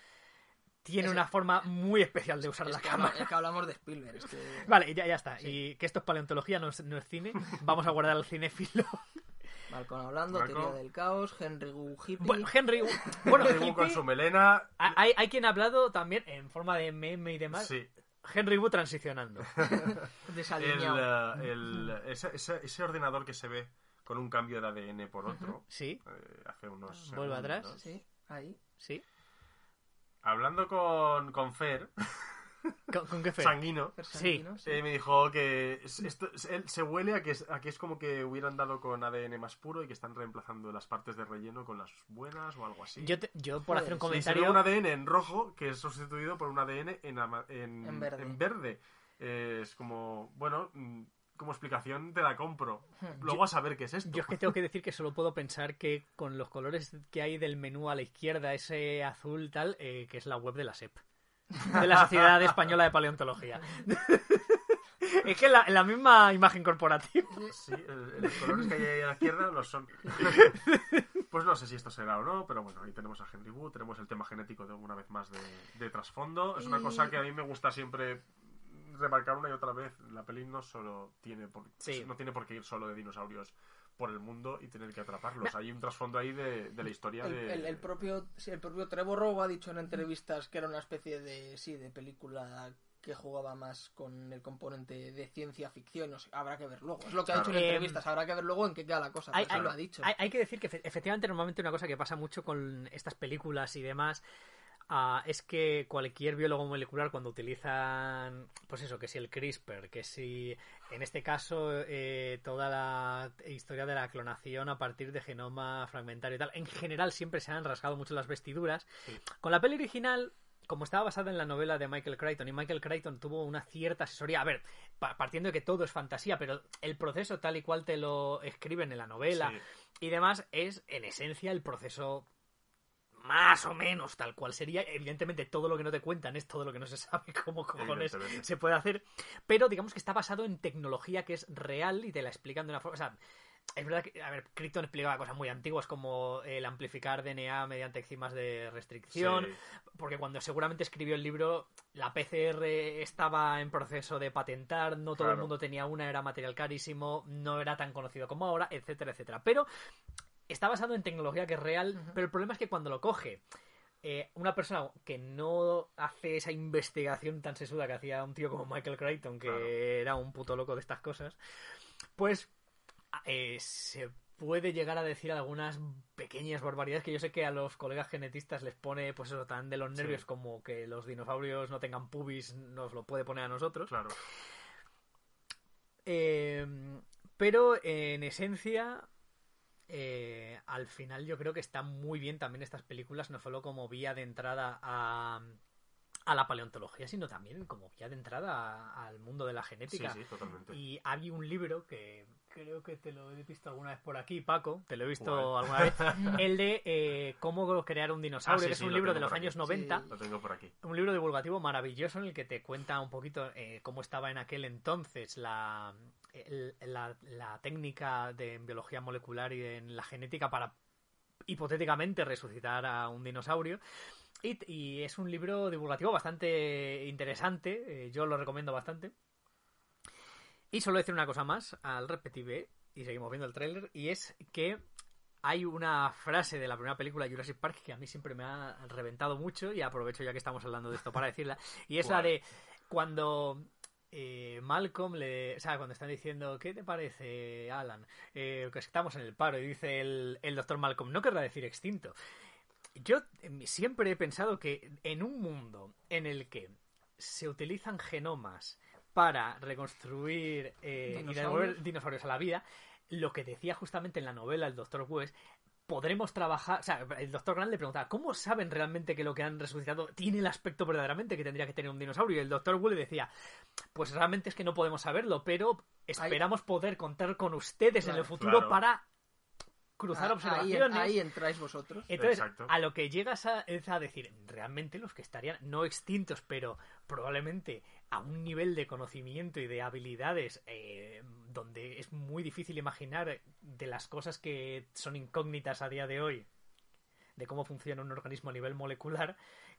tiene Es- una forma muy especial de usar es, la que habla- cámara. es que hablamos de Spielberg. es que- Vale, ya, ya está. Y que esto es paleontología, no es, no es cine. Vamos a guardar al cinéfilo. Malcolm hablando, Malcolm. teoría del caos, Henry Wu hippie. Bueno, Henry. Bueno, Henry Wu con hippie, su melena. hay, hay quien ha hablado también en forma de meme y demás. Sí. Henry Wu transicionando. El, desalineado. eh, el- ese, ese- ese ordenador que se ve con un cambio de ADN por otro. Sí, eh, hace unos. Vuelve atrás. Sí, ahí. sí. Hablando con, con Fer, ¿Con, con qué fe? sanguino, sí. eh, me dijo que es- esto, es- él se huele a que, es, a que es como que hubieran dado con ADN más puro y que están reemplazando las partes de relleno con las buenas o algo así. Yo, te- yo por hacer un sí, Sí, comentario. un ADN en rojo que es sustituido por un ADN en, ama- en, En verde. en verde. Eh, es como, bueno, mm, como explicación te la compro. Hmm. Luego a saber qué es esto. Yo es que tengo que decir que solo puedo pensar que con los colores que hay del menú a la izquierda, ese azul tal, eh, que es la web de la SEP. De la Sociedad Española de Paleontología. es que la, la misma imagen corporativa. Sí, el- los colores que hay ahí a la izquierda los son. Pues no sé si esto será o no, pero bueno, ahí tenemos a Henry Wu, tenemos el tema genético de una vez más de, de trasfondo. Es una Y- cosa que a mí me gusta siempre remarcar una y otra vez. La peli no solo tiene por, Sí. no tiene por qué ir solo de dinosaurios por el mundo y tener que atraparlos. Hay un trasfondo ahí de, de la historia El, de. el- el propio sí, el propio Trevor Rowe ha dicho en entrevistas que era una especie de sí de película que jugaba más con el componente de ciencia ficción no sé, habrá que ver luego es lo que ha dicho en Eh, entrevistas habrá que ver luego en qué queda la cosa Hay, eso hay- lo ha dicho hay- hay que decir que efe- efectivamente normalmente una cosa que pasa mucho con estas películas y demás ah, es que cualquier biólogo molecular cuando utilizan pues eso, que si el CRISPR, que si en este caso eh, toda la historia de la clonación a partir de genoma fragmentario y tal, en general siempre se han rasgado mucho las vestiduras. Sí. Con la peli original como estaba basada en la novela de Michael Crichton y Michael Crichton tuvo una cierta asesoría, a ver, pa- partiendo de que todo es fantasía, pero el proceso tal y cual te lo escriben en la novela Sí. y demás es en esencia el proceso más o menos tal cual sería. Evidentemente todo lo que no te cuentan es todo lo que no se sabe cómo cojones se puede hacer, pero digamos que está basado en tecnología que es real y te la explican de una forma, o sea, es verdad que, a ver, Crichton explicaba cosas muy antiguas como el amplificar DNA mediante enzimas de restricción, Sí. porque cuando seguramente escribió el libro, la PCR estaba en proceso de patentar, no todo el mundo tenía una, era material carísimo, no era tan conocido como ahora, etcétera, etcétera. Pero está basado en tecnología que es real, pero el problema es que cuando lo coge eh, una persona que no hace esa investigación tan sesuda que hacía un tío como Michael Crichton, que Claro. era un puto loco de estas cosas, pues eh, se puede llegar a decir algunas pequeñas barbaridades que yo sé que a los colegas genetistas les pone pues eso tan de los nervios Sí. como que los dinosaurios no tengan pubis nos lo puede poner a nosotros Claro. Eh, pero en esencia eh, al final yo creo que están muy bien también estas películas no solo como vía de entrada a a la paleontología, sino también como vía de entrada al mundo de la Sí, genética. sí, totalmente. Y había un libro que creo que te lo he visto alguna vez por aquí, Paco, te lo he visto ¿Cuál? alguna vez, el de eh, cómo crear un dinosaurio, Ah, sí, que es sí, un libro de los aquí. años 90. Sí. Lo tengo por aquí. Un libro divulgativo maravilloso en el que te cuenta un poquito eh, cómo estaba en aquel entonces la, el- la, la técnica de en biología molecular y en la genética para hipotéticamente resucitar a un dinosaurio. Y, y es un libro divulgativo bastante interesante, eh, yo lo recomiendo bastante. Y solo decir una cosa más al repetir y seguimos viendo el tráiler, y es que hay una frase de la primera película Jurassic Park que a mí siempre me ha reventado mucho y aprovecho ya que estamos hablando de esto para decirla, y es la de cuando eh, Malcolm le... O sea, cuando están diciendo, ¿qué te parece, Alan? Eh, que estamos en el paro y dice el, el doctor Malcolm, no querrá decir extinto. Yo eh, siempre he pensado que en un mundo en el que se utilizan genomas para reconstruir eh, y devolver dinosaurios a la vida, lo que decía justamente en la novela el doctor West, podremos trabajar. O sea, el doctor Grant le preguntaba, ¿cómo saben realmente que lo que han resucitado tiene el aspecto verdaderamente que tendría que tener un dinosaurio? Y el doctor Wu le decía, pues realmente es que no podemos saberlo, pero esperamos poder contar con ustedes en el futuro Claro. para cruzar Ah, ahí, observaciones. ahí entráis vosotros. Entonces, Exacto. a lo que llegas a, es a decir, realmente los que estarían no extintos, pero probablemente a un nivel de conocimiento y de habilidades eh, donde es muy difícil imaginar de las cosas que son incógnitas a día de hoy, de cómo funciona un organismo a nivel molecular,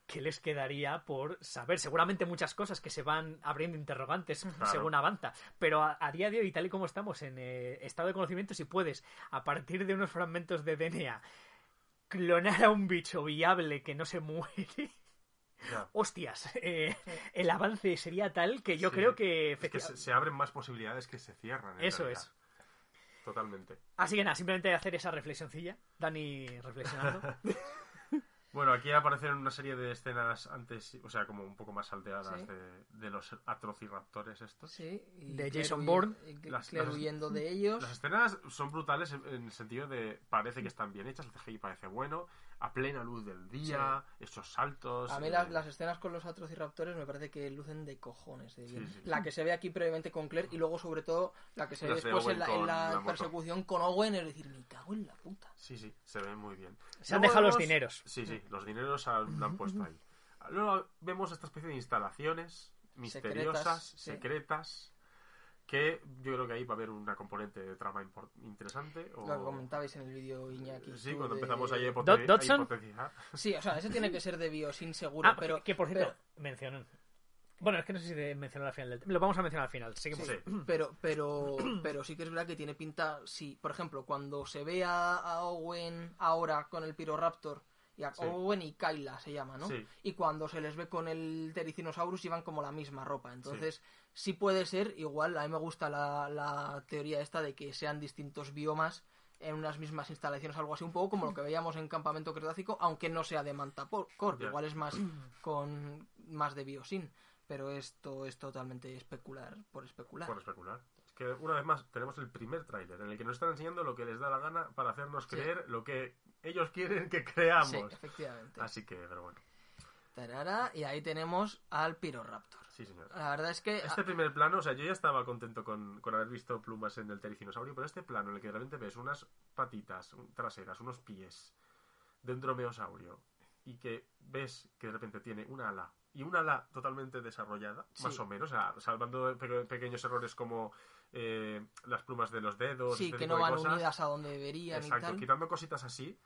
¿qué les quedaría por saber? Seguramente muchas cosas que se van abriendo interrogantes según avanza, pero a, a día de hoy, tal y como estamos en eh, estado de conocimiento, si puedes, a partir de unos fragmentos de DNA, clonar a un bicho viable que no se muere. Hostias, eh, el avance sería tal que yo Sí. creo que, Es que se, se abren más posibilidades que se cierran. en Eso realidad. es. Totalmente. Así que nada, simplemente hacer esa reflexioncilla. Dani reflexionando. Bueno, aquí aparecen una serie de escenas antes, o sea, como un poco más salteadas Sí. de, de los atrociraptores estos. Sí, y De Claire Jason Bourne. las- huyendo de ellos. Las escenas son brutales en, en el sentido de parece que están bien hechas, el CGI parece bueno, a plena luz del día, esos saltos. A mí eh, las, las escenas con los atrociraptores me parece que lucen de cojones de bien. Sí, sí. La que se ve aquí previamente con Claire y luego sobre todo la que se ve Las de después en la, en con la la moto. persecución con Owen, es decir, me cago en la puta. Sí, sí, se ven muy bien. Se han dejado los dineros. Sí, sí, los dineros han- han puesto ahí. Luego vemos esta especie de instalaciones misteriosas, Secretas, sí. secretas, que yo creo que ahí va a haber una componente de trama interesante. O... Lo que comentabais en el vídeo Iñaki. Sí, cuando de- empezamos ahí a, Dodson. Sí, o sea, ese tiene que ser de Biosin seguro, Ah, pero... que por cierto, pero- mencionan. Bueno, es que no sé si de mencionar al final del Lo vamos a mencionar al final. Seguimos. Sí. Pero, pero, pero sí que es verdad que tiene pinta. Sí, por ejemplo, cuando se ve a, a Owen ahora con el Piroraptor, y a Sí. Owen y Kyla se llama, ¿no? Sí. Y cuando se les ve con el Tericinosaurus llevan como la misma ropa. Entonces, sí, puede ser, igual, a mí me gusta la, la teoría esta de que sean distintos biomas en unas mismas instalaciones, algo así, un poco como lo que veíamos en Campamento Cretácico, aunque no sea de Mantapor, Ya. igual es más con más de Biosin. Pero esto es totalmente especular por especular. Por especular. Es que una vez más tenemos el primer tráiler en el que nos están enseñando lo que les da la gana para hacernos Sí. creer lo que ellos quieren que creamos. Sí, efectivamente. Así que, pero bueno. Tarara, y ahí tenemos al Piroraptor. Sí, señor. La verdad es que Este primer plano, o sea, yo ya estaba contento con, con haber visto plumas en el tericinosaurio, pero este plano en el que de repente ves unas patitas traseras, unos pies de un dromeosaurio y que ves que de repente tiene una ala y una ala totalmente desarrollada, Sí. más o menos, o sea, salvando pe- pequeños errores como eh, las plumas de los dedos, sí, este que no van cosas. unidas a donde deberían Exacto, y tal. quitando cositas así,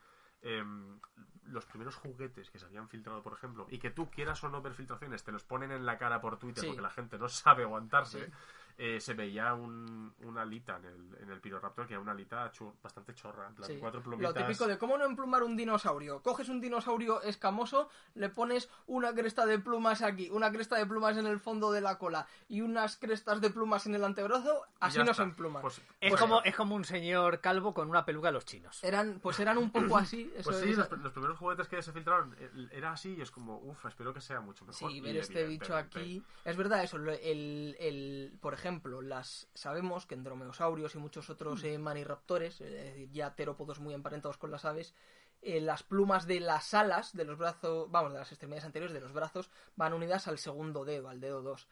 em, los primeros juguetes que se habían filtrado, por ejemplo, y que tú quieras o no ver filtraciones, te los ponen en la cara por Twitter Sí. porque la gente no sabe aguantarse, Sí. Eh, se veía un, una alita en el, en el Piroraptor, que era una alita bastante chorra, en plan, Sí. cuatro Lo plumitas. típico de cómo no emplumar un dinosaurio. Coges un dinosaurio escamoso, le pones una cresta de plumas aquí, una cresta de plumas en el fondo de la cola y unas crestas de plumas en el antebrazo, así no se empluman. Pues, Es, pues- como, es como un señor calvo con una peluca de los chinos. Eran, pues eran un poco así. Eso pues sí, es- los, los primeros juguetes que se filtraron eh, era así y es como, uff, espero que sea mucho mejor. Sí, Y ver este bicho aquí. Es verdad eso, lo- el, el, por ejemplo, las sabemos que en dromeosaurios y muchos otros eh, maniraptores, es decir, ya terópodos muy emparentados con las aves, eh, las plumas de las alas de los brazos, vamos, de las extremidades anteriores de los brazos, van unidas al segundo dedo, al dedo 2.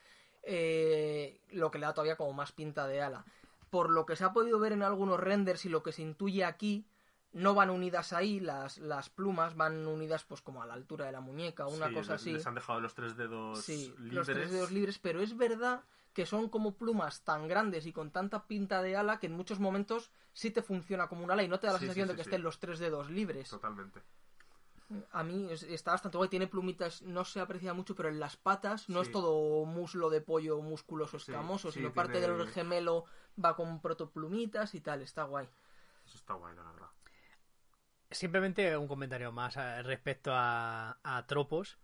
lo que le da todavía como más pinta de ala. por lo que se ha podido ver en algunos renders y lo que se intuye aquí, no van unidas ahí, las, las plumas van unidas pues como a la altura de la muñeca, una Sí, cosa les- así. Les han dejado los tres dedos Sí, libres. los tres dedos libres, pero es verdad que son como plumas tan grandes y con tanta pinta de ala que en muchos momentos sí te funciona como un ala y no te da la Sí, sensación sí, de que sí. estén los tres dedos libres. Totalmente. A mí es- está bastante guay, tiene plumitas, no se aprecia mucho, pero en las patas no Sí. es todo muslo de pollo musculoso escamoso, sí, sino parte tiene- del gemelo va con protoplumitas y tal, está guay. Eso está guay, la verdad. Simplemente un comentario más eh, respecto a, a tropos.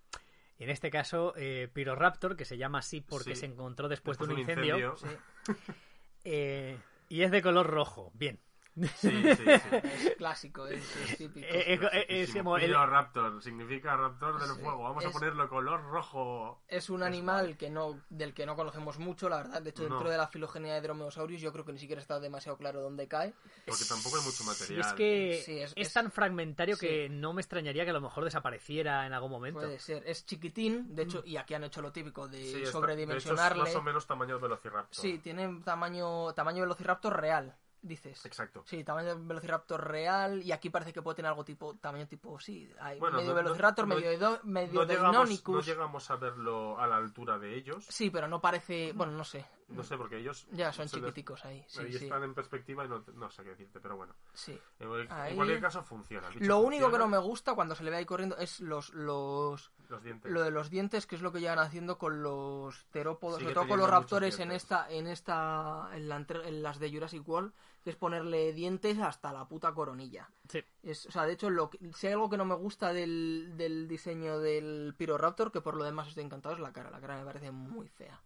En este caso, eh, Pyroraptor, que se llama así porque Sí. se encontró después, Después de un incendio, Sí. eh, y es de color rojo. Bien. Sí, sí, sí. Es clásico, es, es típico. Eh, eh, eh, es como el- Raptor, significa raptor del Sí, fuego. Vamos a ponerlo color rojo. Es un Es animal que no, del que no conocemos mucho, la verdad. De hecho, dentro No. de la filogenia de dromeosaurios, yo creo que ni siquiera está demasiado claro dónde cae. Porque tampoco hay mucho material. es que Sí, es- es, es- tan fragmentario sí. que no me extrañaría que a lo mejor desapareciera en algún momento. Puede ser. Es chiquitín, de hecho, y aquí han hecho lo típico de Mm. Está- sobredimensionarle. De hecho, es más o menos tamaño Velociraptor. Sí, tiene tamaño, tamaño Velociraptor real, dices. Exacto. Sí, tamaño Velociraptor real, y aquí parece que puede tener algo tipo, tamaño tipo, sí, hay Bueno, medio no- Velociraptor, no- medio, de do- medio No de llegamos, no llegamos a verlo a la altura de ellos. Sí, pero no parece, bueno, no sé. No sé, porque ellos Ya son chiquiticos ahí, sí, ahí sí. están en perspectiva y no, no sé qué decirte, pero bueno. sí. En, Ahí- cualquier caso funciona. Lo único que no me gusta cuando se le ve ahí corriendo es los, los Los dientes. lo de los dientes, que es lo que llevan haciendo con los terópodos, Sigue sobre todo con los raptores en esta, en esta, en, la entre- en las de Jurassic World, que es ponerle dientes hasta la puta coronilla. Sí. Es, o sea, de hecho, lo que- si hay algo que no me gusta del, del diseño del Pyroraptor, que por lo demás estoy encantado, es la cara. La cara me parece muy fea.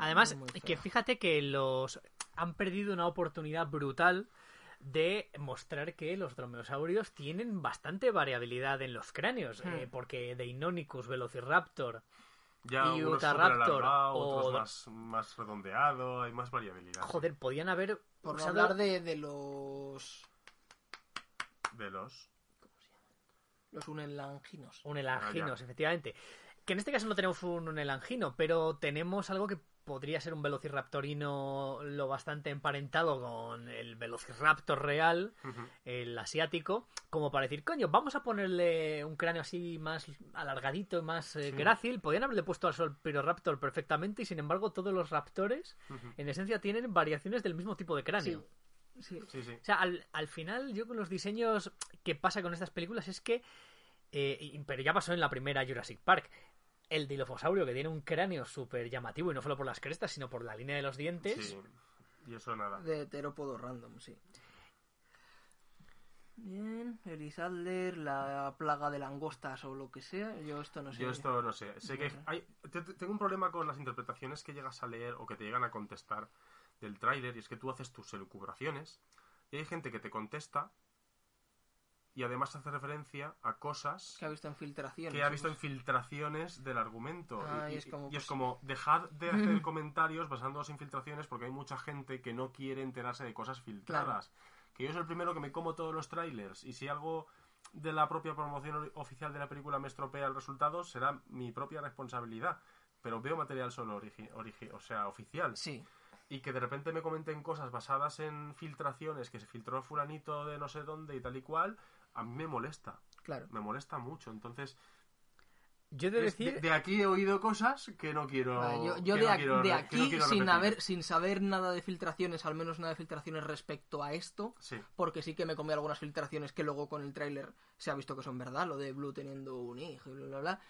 Además, que fíjate que los han perdido una oportunidad brutal de mostrar que los dromeosaurios tienen bastante variabilidad en los cráneos, Hmm. eh, porque Deinonychus, Velociraptor, Ya y Utahraptor o- otros más, más redondeado, hay más variabilidad. joder, podían haber Por usado- hablar de, de los De los. los unelanginos. Un elanginos, Ah, ya. efectivamente. Que en este caso no tenemos un, un elangino, pero tenemos algo que podría ser un velociraptorino lo bastante emparentado con el velociraptor real, el asiático, como para decir, coño, vamos a ponerle un cráneo así más alargadito y más eh, Sí. grácil. Podrían haberle puesto al sol Pyroraptor perfectamente y sin embargo todos los raptores en esencia tienen variaciones del mismo tipo de cráneo. Sí. Sí, sí. O sea, al, al final, yo con los diseños que pasa con estas películas es que. eh, pero ya pasó en la primera Jurassic Park. El dilofosaurio que tiene un cráneo súper llamativo y no solo por las crestas, sino por la línea de los dientes. Sí. Y eso nada. De terópodo random, sí. Bien, Elisadler, la plaga de langostas o lo que sea. Yo esto no sé. Yo esto no sé. Sé que hay, te- te- tengo un problema con las interpretaciones que llegas a leer o que te llegan a contestar del tráiler y es que tú haces tus elucubraciones y hay gente que te contesta y además hace referencia a cosas Que ha visto en filtraciones. que ha visto en filtraciones del argumento. Ah, y, y es como, y es pues- como, dejad de hacer comentarios basándoos en filtraciones porque hay mucha gente que no quiere enterarse de cosas filtradas. Que yo soy el primero que me como todos los trailers y si algo de la propia promoción oficial de la película me estropea el resultado, será mi propia responsabilidad. Pero veo material solo origi- origi- o sea, oficial. Sí. Y que de repente me comenten cosas basadas en filtraciones, que se filtró fulanito de no sé dónde y tal y cual, a mí me molesta. Claro. Me molesta mucho. Entonces, Yo he de decir. de, de aquí he oído cosas que no quiero. Vale, yo yo que de, no ac- quiero de re- que no aquí, sin, haber, sin saber nada de filtraciones, al menos nada de filtraciones respecto a esto, Sí, porque sí que me comí algunas filtraciones que luego con el tráiler se ha visto que son verdad, lo de Blue teniendo un hijo y bla, bla, bla.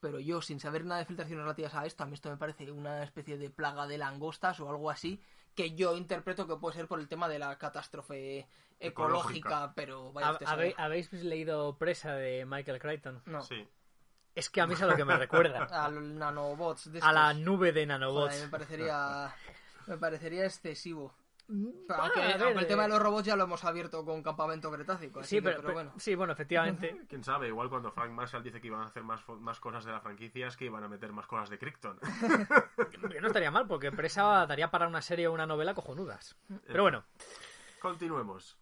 Pero yo, sin saber nada de filtraciones relativas a esto, a mí esto me parece una especie de plaga de langostas o algo así, que yo interpreto que puede ser por el tema de la catástrofe ecológica, Ecológica. pero vaya ¿hab- usted a saber. habe- ¿Habéis leído Presa de Michael Crichton? No, sí. Es que a mí es a lo que me recuerda. a los nanobots de a la estos. nube de Joder, nanobots. me parecería me parecería excesivo. Pero Bueno, aunque, a ver, aunque el tema de los robots ya lo hemos abierto con Campamento Cretácico. Sí, pero, bueno. sí, bueno, efectivamente. Quién sabe, igual cuando Frank Marshall dice que iban a hacer más, más cosas de la franquicia es que iban a meter más cosas de Crichton. Que no estaría mal, porque Presa daría para una serie o una novela cojonudas. Pero bueno, Continuemos.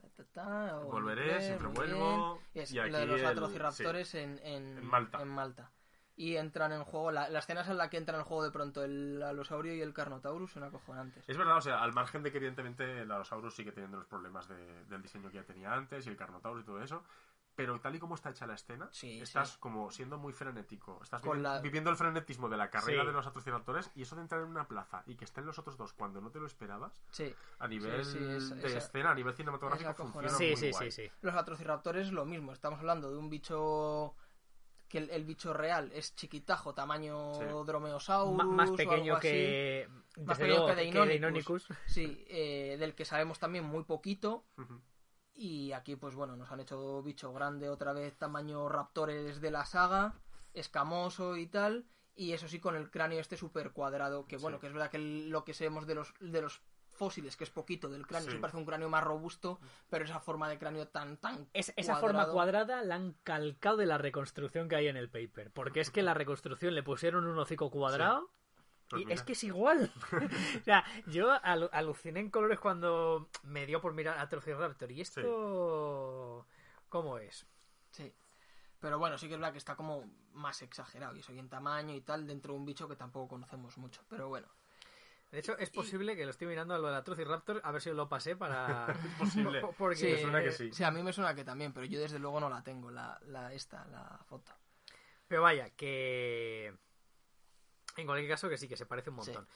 Ta, ta, ta, Volveré, volver, siempre vuelvo. Y es y lo de aquí los el- atrociraptores en, en, en Malta. en Malta. Y entran en juego. La, la escena es en la que entran en juego de pronto el alosaurio y el carnotaurus, son acojonantes. Es verdad, o sea, al margen de que evidentemente el Allosaurus sigue teniendo los problemas de- del diseño que ya tenía antes y el Carnotaurus y todo eso, pero tal y como está hecha la escena, Sí, estás sí. como siendo muy frenético. Estás Con vivi- la- viviendo el frenetismo de la carrera Sí. de los atrociraptores y eso de entrar en una plaza y que estén los otros dos cuando no te lo esperabas, Sí. a nivel sí, es- de esa- escena, a nivel cinematográfico, funciona muy Sí, sí, guay. sí, sí. Los atrociraptores es lo mismo. Estamos hablando de un bicho que el, el bicho real es chiquitajo, tamaño Sí. dromeosaurus. Más o pequeño algo así. que. Más pequeño que que Deinonychus. Sí, eh, del que sabemos también muy poquito. Y aquí, pues bueno, nos han hecho bicho grande otra vez, tamaño raptores de la saga, escamoso y tal. Y eso sí, con el cráneo este súper cuadrado. Que bueno, Sí. que es verdad que lo que sabemos de los, de los fósiles, que es poquito del cráneo, Sí. sí parece un cráneo más robusto, pero esa forma de cráneo tan, tan. Es, esa forma cuadrada la han calcado de la reconstrucción que hay en el paper. Porque es que la reconstrucción le pusieron un hocico cuadrado. Pues y mira. es que es igual. o sea, yo alu- aluciné en colores cuando me dio por mirar a Raptor. ¿Y esto cómo es? Sí. Pero bueno, sí que es verdad que está como más exagerado. Y eso y en tamaño y tal, dentro de un bicho que tampoco conocemos mucho. Pero bueno. De hecho, es posible que lo estoy mirando a lo de la Raptor, a ver si lo pasé para... Es posible. Porque... Sí, me suena que sí. Sí, a mí me suena que también, pero yo desde luego no la tengo, la, la esta, la foto. Pero vaya, que... En cualquier caso, que sí, que se parece un montón.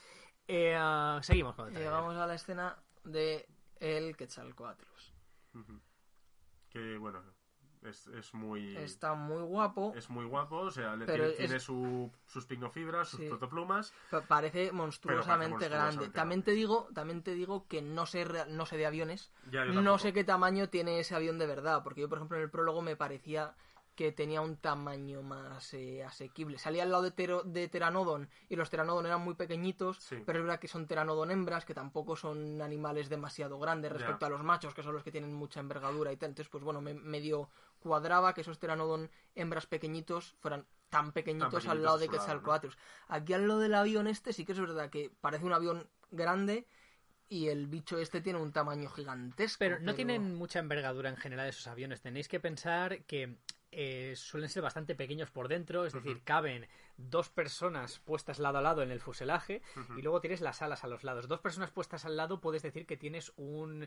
Eh, ah, seguimos con el. Llegamos a la escena de el Quetzalcoatlus. Ujú. Que bueno, es, es muy. Está muy guapo, Es muy guapo, o sea, le tiene, es- tiene su, sus pignofibras, sus Sí. protoplumas. pa- parece monstruosamente monstruosamente grande. También te digo, también te digo que no sé, no sé de aviones, Ya, no sé qué tamaño tiene ese avión de verdad, porque yo por ejemplo en el prólogo me parecía que tenía un tamaño más eh, asequible. Salía al lado de, tero- de Pteranodon y los Pteranodon eran muy pequeñitos, Sí. pero es verdad que son Pteranodon hembras, que tampoco son animales demasiado grandes respecto a los machos, que son los que tienen mucha envergadura y tal. Entonces, pues bueno, me medio cuadraba que esos Pteranodon hembras pequeñitos fueran tan pequeñitos, pequeñitos al lado de su lado, ¿no? Quetzalcoatlus. Aquí al lado del avión este sí que es verdad que parece un avión grande y el bicho este tiene un tamaño gigantesco. Pero no tienen mucha envergadura en general esos aviones. Tenéis que pensar que eh, suelen ser bastante pequeños por dentro, es decir, caben dos personas puestas lado a lado en el fuselaje y luego tienes las alas a los lados. Dos personas puestas al lado puedes decir que tienes un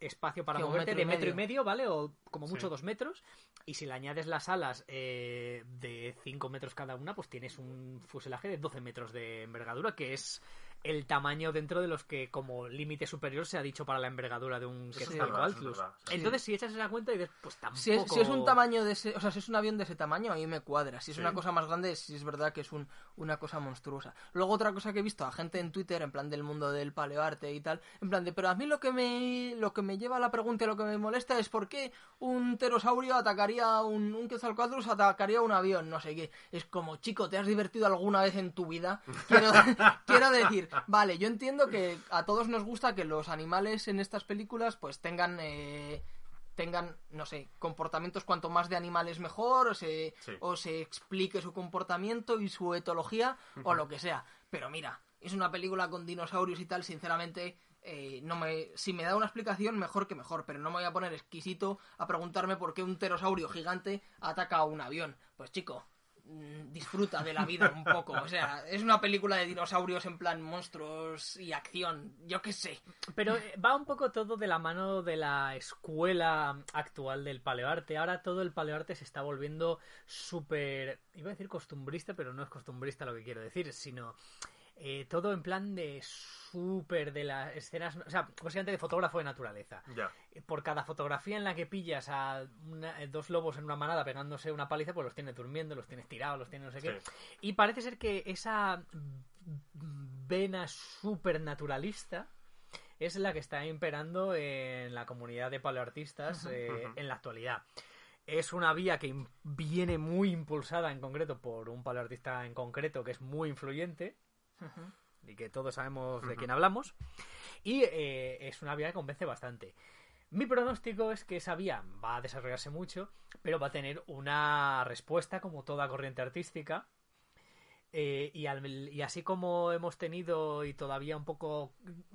espacio para moverte metro de metro y medio. medio, ¿vale? O como mucho Sí. dos metros. Y si le añades las alas eh, de 5 metros cada una, pues tienes un fuselaje de 12 metros de envergadura, que es el tamaño dentro de los que como límite superior se ha dicho para la envergadura de un Quetzalcoatlus. sí. Entonces, si echas esa cuenta y dices, pues tampoco... Si es, si es un tamaño de ese, o sea, si es un avión de ese tamaño, a mí me cuadra. Si es Sí. una cosa más grande, sí es verdad que es un, una cosa monstruosa. Luego otra cosa que he visto a gente en Twitter, en plan del mundo del paleoarte y tal, en plan de, pero a mí lo que me, lo que me lleva a la pregunta y lo que me molesta es por qué un pterosaurio atacaría un, un Quetzalcoatlus atacaría un avión, no sé qué. Es como, chico, ¿te has divertido alguna vez en tu vida? Quiero, quiero decir, vale, yo entiendo que a todos nos gusta que los animales en estas películas pues tengan... eh, tengan, no sé, comportamientos cuanto más de animales mejor, o se, Sí. o se explique su comportamiento y su etología, o lo que sea. Pero mira, es una película con dinosaurios y tal, sinceramente, eh, no me, si me da una explicación, mejor que mejor, pero no me voy a poner exquisito a preguntarme por qué un pterosaurio gigante ataca a un avión. Pues chico, disfruta de la vida un poco. O sea, es una película de dinosaurios en plan monstruos y acción, yo qué sé. Pero eh, va un poco todo de la mano de la escuela actual del paleoarte. Ahora todo el paleoarte se está volviendo súper... Iba a decir costumbrista, pero no es costumbrista lo que quiero decir, sino eh, todo en plan de súper de las escenas... O sea, básicamente de fotógrafo de naturaleza. Ya. Por cada fotografía en la que pillas a una- eh, dos lobos en una manada pegándose una paliza, pues los tienes durmiendo, los tienes tirados, los tienes no sé qué. Sí. Y parece ser que esa vena súper naturalista es la que está imperando en la comunidad de paleoartistas eh, en la actualidad. Es una vía que viene muy impulsada en concreto por un paleoartista en concreto que es muy influyente y que todos sabemos de quién hablamos. Y eh, es una vía que convence bastante. Mi pronóstico es que esa vía va a desarrollarse mucho, pero va a tener una respuesta como toda corriente artística Eh, y, al- y así como hemos tenido y todavía un poco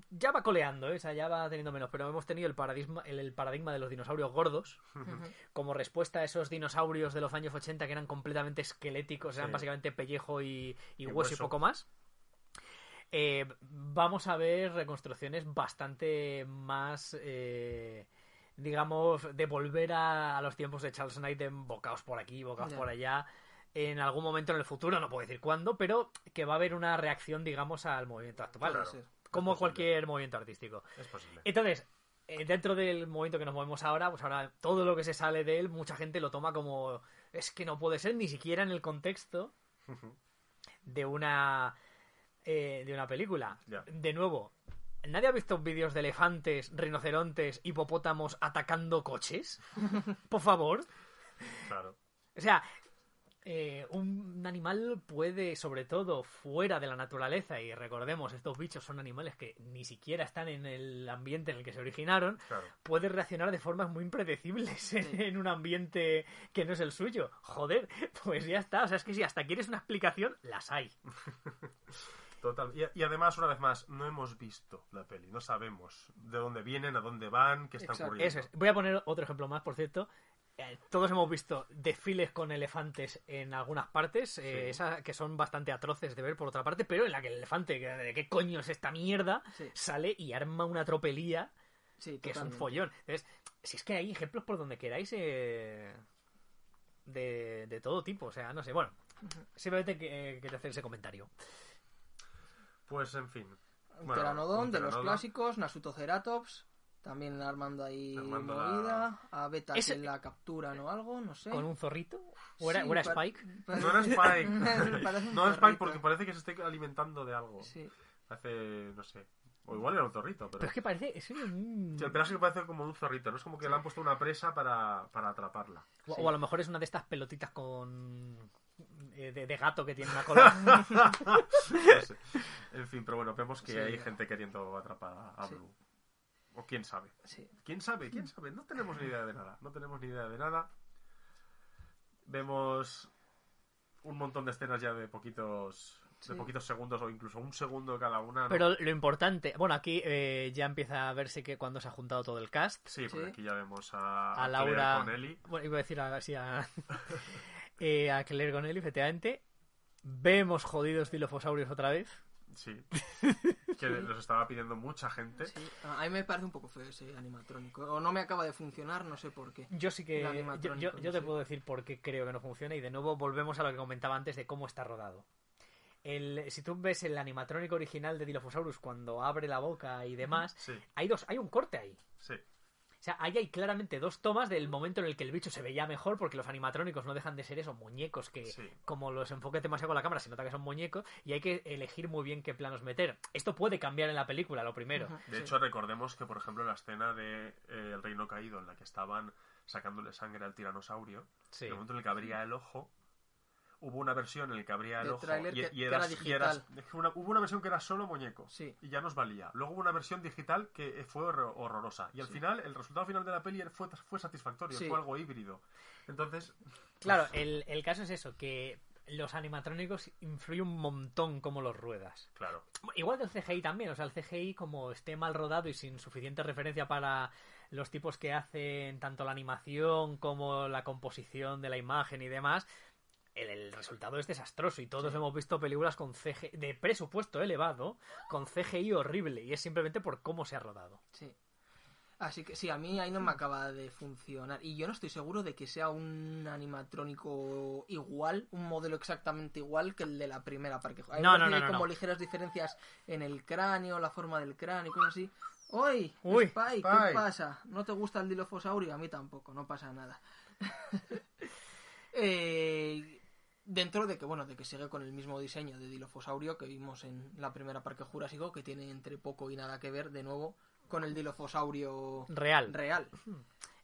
ya va coleando, ¿eh? o sea, ya va teniendo menos, pero hemos tenido el paradigma, el, el paradigma de los dinosaurios gordos como respuesta a esos dinosaurios de los años 80 que eran completamente esqueléticos, eran Sí. básicamente pellejo y, y Y hueso y poco más. Eh, vamos a ver reconstrucciones bastante más, eh, digamos, de volver a, a los tiempos de Charles Knight, de bocaos por aquí, bocaos por allá, en algún momento en el futuro, no puedo decir cuándo, pero que va a haber una reacción, digamos, al movimiento actual, Claro. como Es cualquier movimiento artístico. Es posible. Entonces, eh, dentro del movimiento que nos movemos ahora, pues ahora todo lo que se sale de él, mucha gente lo toma como es que no puede ser ni siquiera en el contexto de una eh, de una película. De nuevo, ¿nadie ha visto vídeos de elefantes, rinocerontes, hipopótamos atacando coches? Por favor. Claro. O sea, eh, un animal puede, sobre todo fuera de la naturaleza, y recordemos, estos bichos son animales que ni siquiera están en el ambiente en el que se originaron, Claro. puede reaccionar de formas muy impredecibles en, en un ambiente que no es el suyo. Joder, pues ya está. O sea, es que si hasta quieres una explicación, las hay. Total. Y, y además, una vez más, no hemos visto la peli. No sabemos de dónde vienen, a dónde van, qué está Exacto. ocurriendo. Eso es. Voy a poner otro ejemplo más, por cierto. Eh, todos hemos visto desfiles con elefantes en algunas partes, eh, Sí. esas que son bastante atroces de ver por otra parte, pero en la que el elefante, que- ¿de qué coño es esta mierda? Sí. Sale y arma una tropelía Sí, que es un follón. Entonces, si es que hay ejemplos por donde queráis eh, de, de todo tipo, o sea, no sé, bueno, simplemente que, quería hacer ese comentario. Pues, en fin. Un Bueno, pteranodón un de los pteranodon. clásicos, Nasutoceratops, también armando ahí Armando la- movida, a Beta Ese- que la capturan o algo, no sé. ¿Con un zorrito? ¿O era, Sí, o era pa- Spike? No era Spike. no era Spike porque parece que se esté alimentando de algo. Sí, Hace, no sé. O igual era un zorrito, pero. Pero es que parece... Es un... Sí, el parece como un zorrito, ¿no? Es como que le han puesto una presa para, para atraparla. O, Sí. o a lo mejor es una de estas pelotitas con... eh, De, de gato que tiene una cola. No sé. En fin, pero bueno, vemos que Sí. hay gente queriendo atrapar a, Sí. Blue. O quién sabe. sí. ¿Quién sabe? ¿Quién sabe? No tenemos ni idea de nada. No tenemos ni idea de nada. Vemos un montón de escenas ya de poquitos de Sí. poquitos segundos o incluso un segundo cada una. ¿no? Pero lo importante... Bueno, aquí eh, ya empieza a verse que cuando se ha juntado todo el cast, Sí, porque Sí. aquí ya vemos a, a a Claire Laura... con Ellie. Bueno, iba a decir así a... eh, a Claire Gonelli, efectivamente. Vemos jodidos dilofosaurios otra vez. Sí. que los estaba pidiendo mucha gente. Sí. A mí me parece un poco feo ese animatrónico. O no me acaba de funcionar, no sé por qué. Yo sí que. Yo, animatrónico, yo- te puedo decir por qué creo que no funciona. Y de nuevo volvemos a lo que comentaba antes de cómo está rodado. El, si tú ves el animatrónico original de Dilophosaurus cuando abre la boca y demás, Sí, hay dos, hay un corte ahí. sí. O sea, ahí hay claramente dos tomas del momento en el que el bicho se veía mejor, porque los animatrónicos no dejan de ser esos muñecos que, Sí. como los enfoques demasiado con la cámara, se nota que son muñecos, y hay que elegir muy bien qué planos meter. Esto puede cambiar en la película, lo primero. De sí. hecho, recordemos que, por ejemplo, la escena de eh, El Reino Caído, en la que estaban sacándole sangre al tiranosaurio, Sí. en el momento en el que abría el ojo, hubo una versión en la que abría el ojo y, que- y que eras- era y eras- digital. una- hubo una versión que era solo muñeco Sí. y ya nos valía. Luego hubo una versión digital que fue horror- horrorosa y al Sí. final el resultado final de la peli fue, fue satisfactorio, Sí. fue algo híbrido. Entonces, Claro, el, el caso es eso, que los animatrónicos influyen un montón como los ruedas. claro, Igual que el CGI también, o sea, el CGI como esté mal rodado y sin suficiente referencia para los tipos que hacen tanto la animación como la composición de la imagen y demás, el, el resultado es desastroso y todos hemos visto películas con CGI de presupuesto elevado, con CGI horrible y es simplemente por cómo se ha rodado. Sí. Así que sí, a mí ahí no me acaba de funcionar. Y yo no estoy seguro de que sea un animatrónico igual, un modelo exactamente igual que el de la primera Parque Hay, No, no, no, no, como ligeras diferencias en el cráneo, la forma del cráneo, cosas así. ¡Uy! Uy. ¿qué pasa? ¿No te gusta el dilofosaurio? A mí tampoco, no pasa nada. Eh, dentro de que, bueno, de que sigue con el mismo diseño de dilofosaurio que vimos en la primera Parque Jurásico, que tiene entre poco y nada que ver, de nuevo, con el dilofosaurio Real. real. y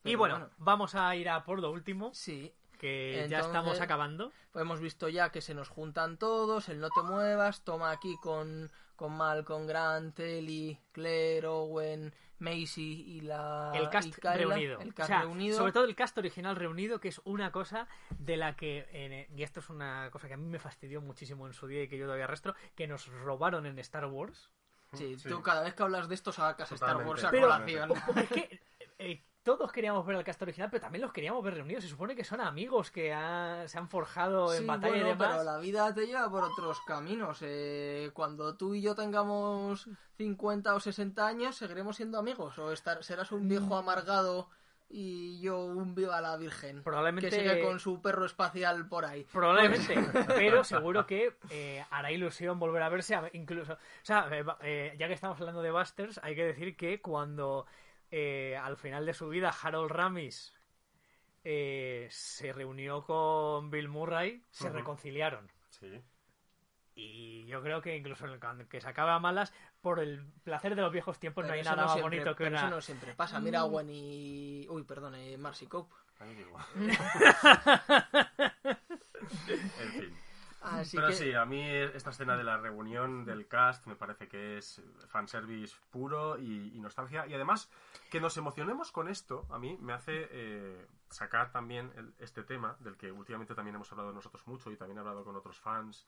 Pero bueno, vamos a ir a por lo último, sí, que ya estamos acabando. Pues hemos visto ya que se nos juntan todos, el no te muevas, toma aquí con, con Malcolm, Grant, Ellie, Claire, Owen, Macy y la... el cast y Kyla, reunido. El cast O sea, reunido. Sobre todo el cast original reunido, que es una cosa de la que, eh, y esto es una cosa que a mí me fastidió muchísimo en su día y que yo todavía arrastro, que nos robaron en Star Wars. Sí, Sí. tú cada vez que hablas de esto sacas Star. Wars a Pero- colación. Es que eh, todos queríamos ver al cast original, pero también los queríamos ver reunidos. Se supone que son amigos que ha- se han forjado en batalla bueno, y demás. pero la vida te lleva por otros caminos. eh, cuando tú y yo tengamos 50 o 60 años, ¿seguiremos siendo amigos? ¿O estar, serás un Mm. viejo amargado y yo un viva la virgen? Probablemente- Que sigue con su perro espacial por ahí. Probablemente, pero seguro que eh, hará ilusión volver a verse, a- incluso, o sea, eh, eh, ya que estamos hablando de Busters, hay que decir que cuando eh, al final de su vida Harold Ramis eh, se reunió con Bill Murray, se reconciliaron. Sí. Y yo creo que incluso en el que se acaba a malas, por el placer de los viejos tiempos Pero no hay nada no más siempre- bonito que pero una... eso no siempre pasa. Mira Gwen y... Uy, perdón, eh, Marcy Cope. En fin. Así Pero que... sí, a mí esta escena de la reunión del cast me parece que es fanservice puro y, y nostalgia. Y además, que nos emocionemos con esto, a mí me hace eh, sacar también el- este tema, del que últimamente también hemos hablado nosotros mucho y también he hablado con otros fans,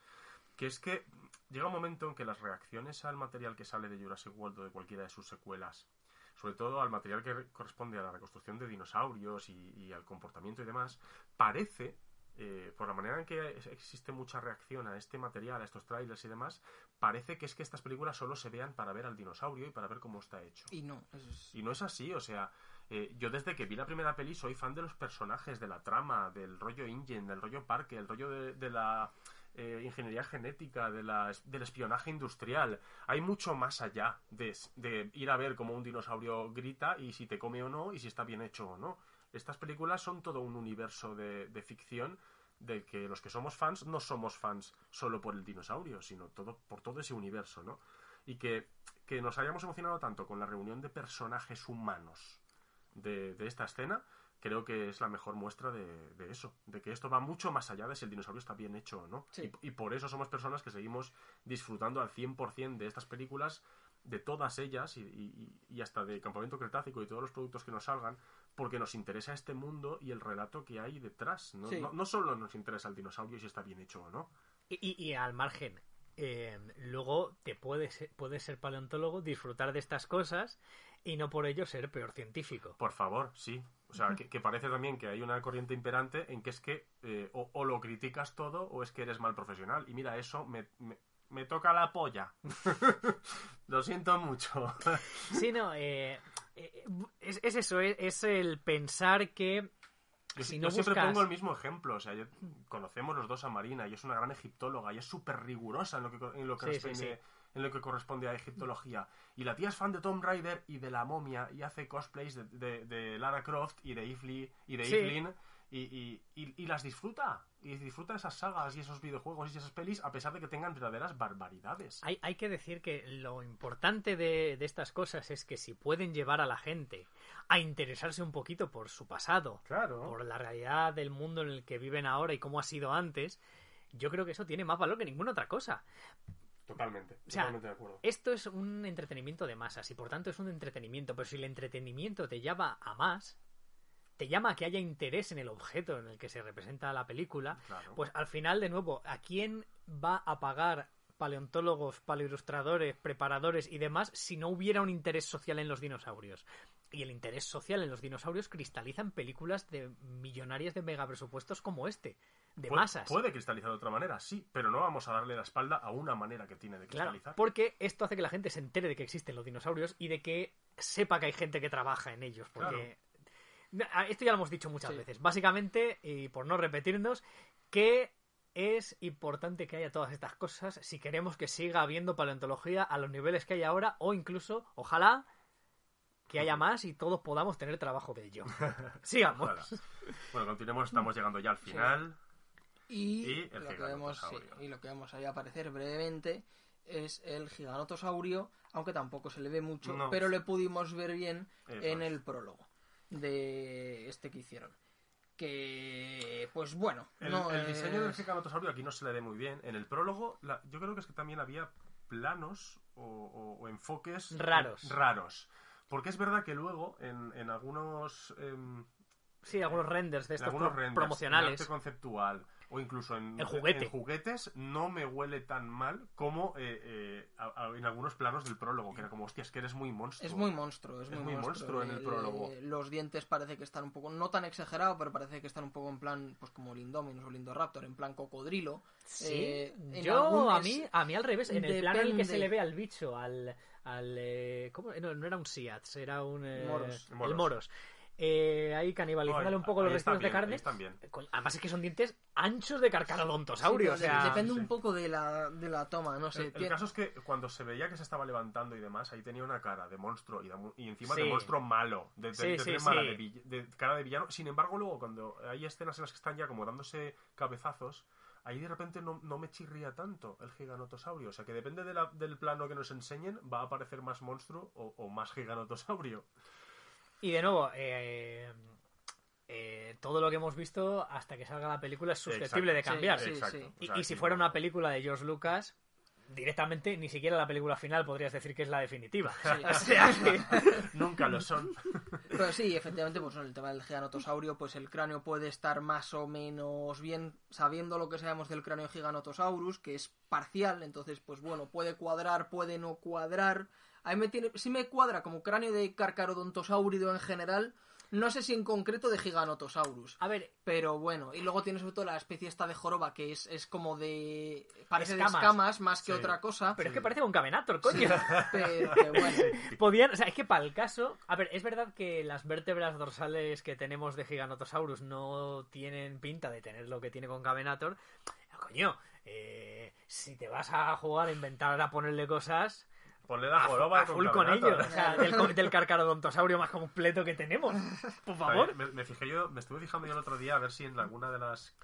que es que llega un momento en que las reacciones al material que sale de Jurassic World o de cualquiera de sus secuelas, sobre todo al material que re- corresponde a la reconstrucción de dinosaurios y, y al comportamiento y demás, parece eh, por la manera en que existe mucha reacción a este material, a estos trailers y demás, parece que es que estas películas solo se vean para ver al dinosaurio y para ver cómo está hecho. Y no, es... Y no es así, o sea, eh, yo desde que vi la primera peli soy fan de los personajes, de la trama, del rollo Ingen, del rollo parque, el rollo de, de la eh, ingeniería genética, de la, del espionaje industrial. Hay mucho más allá de, de ir a ver cómo un dinosaurio grita y si te come o no y si está bien hecho o no. Estas películas son todo un universo de, de ficción del que los que somos fans no somos fans solo por el dinosaurio, sino todo, por todo ese universo, ¿no? Y que, que nos hayamos emocionado tanto con la reunión de personajes humanos de, de esta escena, creo que es la mejor muestra de, de eso, de que esto va mucho más allá de si el dinosaurio está bien hecho o no. Sí. Y, y por eso somos personas que seguimos disfrutando al 100% de estas películas, de todas ellas y, y- y hasta de Campamento Cretácico y todos los productos que nos salgan, porque nos interesa este mundo y el relato que hay detrás. No, Sí. no, no solo nos interesa el dinosaurio y si está bien hecho o no. Y, y- y al margen, eh, luego te puedes, puedes ser paleontólogo, disfrutar de estas cosas y no por ello ser peor científico. Por favor, sí. O sea, que, que parece también que hay una corriente imperante en que es que eh, o, o lo criticas todo o es que eres mal profesional. Y mira, eso me, me, me toca la polla. lo siento mucho. Sí, no, eh, es, es eso, es, es el pensar que Yo, si yo no siempre buscas... pongo el mismo ejemplo. O sea, yo- conocemos los dos a Marina y es una gran egiptóloga y es súper rigurosa en lo que, en lo que Sí, responde- sí. en lo que corresponde a egiptología. Y la tía es fan de Tomb Raider y de la momia y hace cosplays de, de- de Lara Croft y de Evelyn y de. Evelyn y, y- y- y las disfruta. Y disfruta esas sagas y esos videojuegos y esas pelis a pesar de que tengan verdaderas barbaridades. Hay, hay que decir que lo importante de, de estas cosas es que si pueden llevar a la gente a interesarse un poquito por su pasado, Claro. por la realidad del mundo en el que viven ahora y cómo ha sido antes, yo creo que eso tiene más valor que ninguna otra cosa. Totalmente. O sea, totalmente de acuerdo. Esto es un entretenimiento de masas y por tanto es un entretenimiento, pero si el entretenimiento te llama a más, te llama a que haya interés en el objeto en el que se representa la película, Claro. pues al final, de nuevo, ¿a quién va a pagar paleontólogos, paleoilustradores, preparadores y demás si no hubiera un interés social en los dinosaurios? Y el interés social en los dinosaurios cristaliza en películas de millonarias de megapresupuestos como este, de Pu- masas. Puede cristalizar de otra manera, sí, pero no vamos a darle la espalda a una manera que tiene de Claro, cristalizar. porque esto hace que la gente se entere de que existen los dinosaurios y de que sepa que hay gente que trabaja en ellos. Porque esto ya lo hemos dicho muchas Sí. veces. Básicamente, y por no repetirnos, que es importante que haya todas estas cosas si queremos que siga habiendo paleontología a los niveles que hay ahora o incluso, ojalá, que haya más y todos podamos tener trabajo de ello. Sigamos. Ojalá. Bueno, continuemos, estamos llegando ya al final. Y, Y el lo que vemos, sí, y lo que vemos ahí aparecer brevemente es el giganotosaurio, aunque tampoco se le ve mucho, No. pero le pudimos ver bien Eso en es. el prólogo de este que hicieron. que pues bueno El, no el diseño del es- gigantosaurio aquí no se le ve muy bien. En el prólogo, la- yo creo que es que también había planos o, o- o enfoques Raros. raros. Porque es verdad que luego, en, en algunos, em, Sí, algunos renders de estos algunos pro- renders, promocionales. en arte conceptual o incluso en, El juguete. en juguetes, no me huele tan mal como eh, eh, a- a- en algunos planos del prólogo, que era como, hostia, es que eres muy monstruo. es muy monstruo es, Es muy, muy monstruo en el El- prólogo. los dientes parece que están un poco no tan exagerados pero parece que están un poco en plan pues como el Indominus o el Indoraptor en plan cocodrilo Sí, Eh, yo algún- a mí, a mí al revés, en el plano en el que se le ve al bicho, al, al eh, ¿cómo? No, no era un Siats, era un eh, Moros. el Moros. Moros. Eh, ahí canibalizándole un poco los restos de bien, carne. bien. Además es que son dientes anchos de carcarodontosaurio, Sí, o sea, depende sí. un poco de la, de la toma no sé El, el tiene- caso es que cuando se veía que se estaba levantando y demás, ahí tenía una cara de monstruo y, de y encima Sí. de monstruo malo, de, de- Sí, de sí, tener mala sí. de, vill- de cara de villano. Sin embargo, luego cuando hay escenas en las que están ya como dándose cabezazos, ahí de repente no, no me chirría tanto el giganotosaurio. O sea que depende de la- del plano que nos enseñen, va a aparecer más monstruo o, o más giganotosaurio. Y de nuevo, eh, eh, todo lo que hemos visto hasta que salga la película es susceptible de cambiar. Sí, Exacto. sí. O Y, sea, y si fuera no- una película de George Lucas, directamente ni siquiera la película final podrías decir que es la definitiva. O sea que- Nunca lo son. Pero sí, efectivamente, pues en el tema del giganotosaurio, pues el cráneo puede estar más o menos bien sabiendo lo que sabemos del cráneo giganotosaurus, que es parcial, entonces, pues bueno, puede cuadrar, puede no cuadrar. A mí me tiene, sí me cuadra como cráneo de carcarodontosaurido en general, no sé si en concreto de giganotosaurus. A ver, Pero bueno, y luego tiene sobre todo la especie esta de joroba que es, es como de... parece Escamas. de escamas más que Sí. otra cosa. pero es que parece un Cavenator, coño. Pero, pero bueno. Podían, o sea, es que para el caso, a ver, es verdad que las vértebras dorsales que tenemos de Giganotosaurus no tienen pinta de tener lo que tiene con Cavenator. Coño, eh, si te vas a jugar a inventar a ponerle cosas, Ponle la joroba a full con Cavenator. ello, o sea, del, del carcarodontosaurio más completo que tenemos, por favor. Me, me fijé yo, me estuve fijando yo el otro día a ver si en alguna de las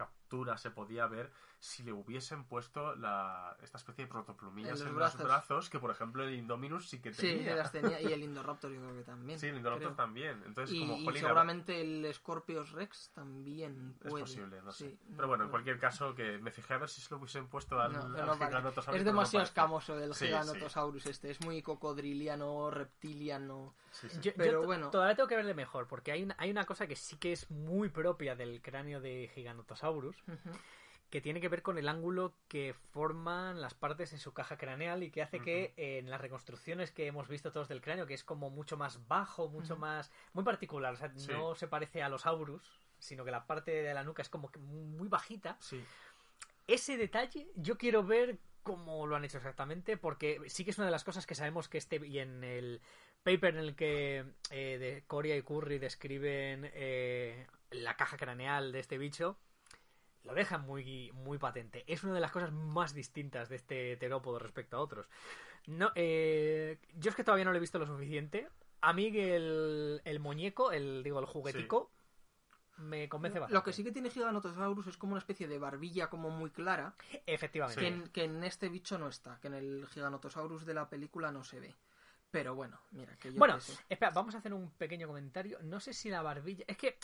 se podía ver si le hubiesen puesto la, esta especie de protoplumillas En en, los los brazos. brazos, que por ejemplo el Indominus sí que Sí, tenía. se las tenía. Y el Indoraptor yo creo que también. Sí, el Indoraptor creo. también. Entonces, Y, como, y jolín, seguramente el Scorpios Rex también es puede. posible, no sé. Sí, Pero bueno, en no- cualquier caso, que me fijé a ver si se lo hubiesen puesto al, no, al vale. Giganotosaurus, Es demasiado escamoso el Sí, Giganotosaurus este. Es muy cocodriliano, reptiliano. Sí, sí. Yo, yo Pero to- bueno. todavía tengo que verle mejor, porque hay una, hay una cosa que sí que es muy propia del cráneo de Giganotosaurus, que tiene que ver con el ángulo que forman las partes en su caja craneal y que hace que eh, en las reconstrucciones que hemos visto todos del cráneo, que es como mucho más bajo, mucho más... muy particular, o sea, Sí. no se parece a los Aurus, sino que la parte de la nuca es como que muy bajita. Sí. Ese detalle yo quiero ver cómo lo han hecho exactamente, porque sí que es una de las cosas que sabemos que este y en el paper en el que eh, de Coria y Curry describen eh, la caja craneal de este bicho, lo dejan muy, muy patente. Es una de las cosas más distintas de este terópodo respecto a otros. No, eh, yo es que todavía no lo he visto lo suficiente. A mí el, el muñeco, el digo el juguetico, me convence bastante. Lo que sí que tiene Giganotosaurus es como una especie de barbilla como muy clara, Efectivamente. que, en, que en este bicho no está, que en el Giganotosaurus de la película no se ve. Pero bueno, mira, que yo Bueno, espera, vamos a hacer un pequeño comentario. No sé si la barbilla. Es que.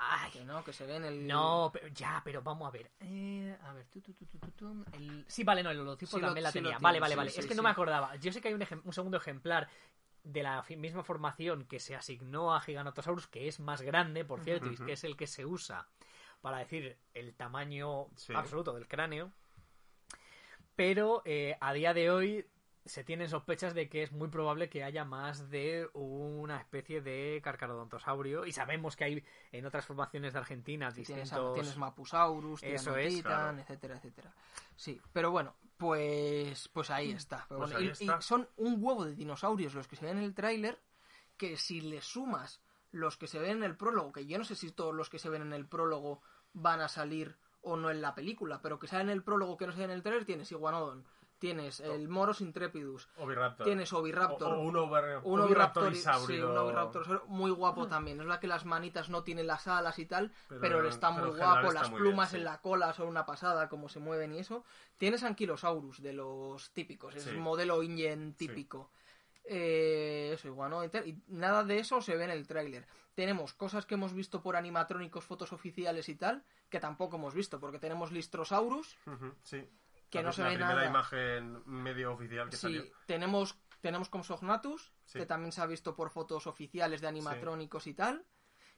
Ay, Que no, que se ve en el... no, pero, ya, pero vamos a ver. Eh, a ver, tu, tu, tu, el- Sí, vale, no, el holotipo Sí lo- también la sí tenía. tiene, vale, vale, vale. es que no me acordaba. Yo sé que hay un, segundo ejemplar de la misma formación que se asignó a Giganotosaurus, que es más grande, por cierto, y que es el que se usa para decir el tamaño Sí. absoluto del cráneo. Pero eh, a día de hoy se tienen sospechas de que es muy probable que haya más de una especie de carcarodontosaurio y sabemos que hay en otras formaciones de Argentina Tienes, distintos tienes Mapusaurus, Eso Titan, es, claro. etcétera, etcétera. Sí, pero bueno, pues pues ahí está. Pero Pues bueno, ahí y- está. y son un huevo de dinosaurios los que se ven en el tráiler, que si le sumas los que se ven en el prólogo, que yo no sé si todos los que se ven en el prólogo van a salir o no en la película, pero que salen en el prólogo que no se ven en el tráiler, tienes Iguanodon, tienes el Moros Intrepidus, Oviraptor. tienes Oviraptor, O, o un, over, un Oviraptor sí, un Oviraptor muy guapo también. Es verdad que las manitas no tienen las alas y tal, Pero- está muy guapo. está Las muy plumas bien, en la cola son una pasada, cómo se mueven y eso. Tienes Anquilosaurus, de los típicos, es Sí. un modelo Ingen típico. Eh, eso, iguanote, y nada de eso se ve en el tráiler. Tenemos cosas que hemos visto por animatrónicos, fotos oficiales y tal, que tampoco hemos visto, porque tenemos Listrosaurus, sí. Que La- no se la ve primera nada. imagen medio oficial que Sí, salió. tenemos, tenemos Compsognathus, Sí. que también se ha visto por fotos oficiales de animatrónicos y tal.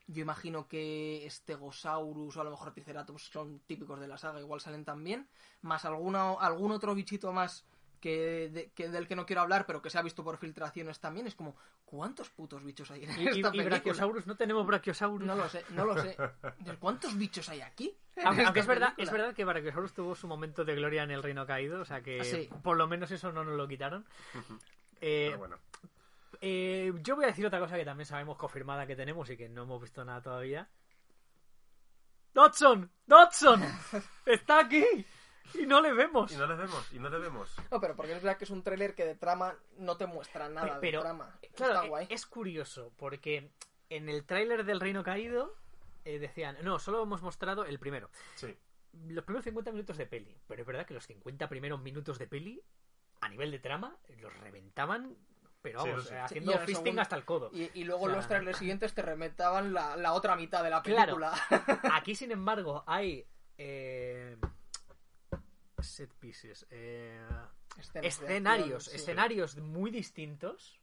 Yo imagino que Stegosaurus o a lo mejor Triceratops son típicos de la saga, igual salen también. Más alguna, algún otro bichito más que, de- que del que no quiero hablar, pero que se ha visto por filtraciones también. Es como, ¿cuántos putos bichos hay en Y, y- esta y película? Brachiosaurus, no tenemos Brachiosaurus. No lo sé, no lo sé. ¿Cuántos bichos hay aquí? Aunque, es verdad, película? es verdad que Brachiosaurus tuvo su momento de gloria en el Reino Caído, o sea que Ah, sí. por lo menos eso no nos lo quitaron. Eh, Pero bueno. eh, yo voy a decir otra cosa que también sabemos confirmada que tenemos y que no hemos visto nada todavía. ¡Dodson! ¡Dodson! ¡Está aquí! Y no le vemos. Y no le vemos, y no le vemos. No, pero porque es verdad que es un tráiler que de trama no te muestra nada Pero, de trama. Claro, Está guay. es curioso, porque en el tráiler del Reino Caído eh, decían, no, solo hemos mostrado el primero. Sí. Los primeros 50 minutos de peli. Pero es verdad que los 50 primeros minutos de peli, a nivel de trama, los reventaban, pero vamos, sí. eh, Sí, haciendo fisting segundo- hasta el codo. Y, y luego O sea, los trailers siguientes te remetaban la, la otra mitad de la Claro. película. Aquí, sin embargo, hay eh, set pieces, eh, escenarios, sí. escenarios muy distintos.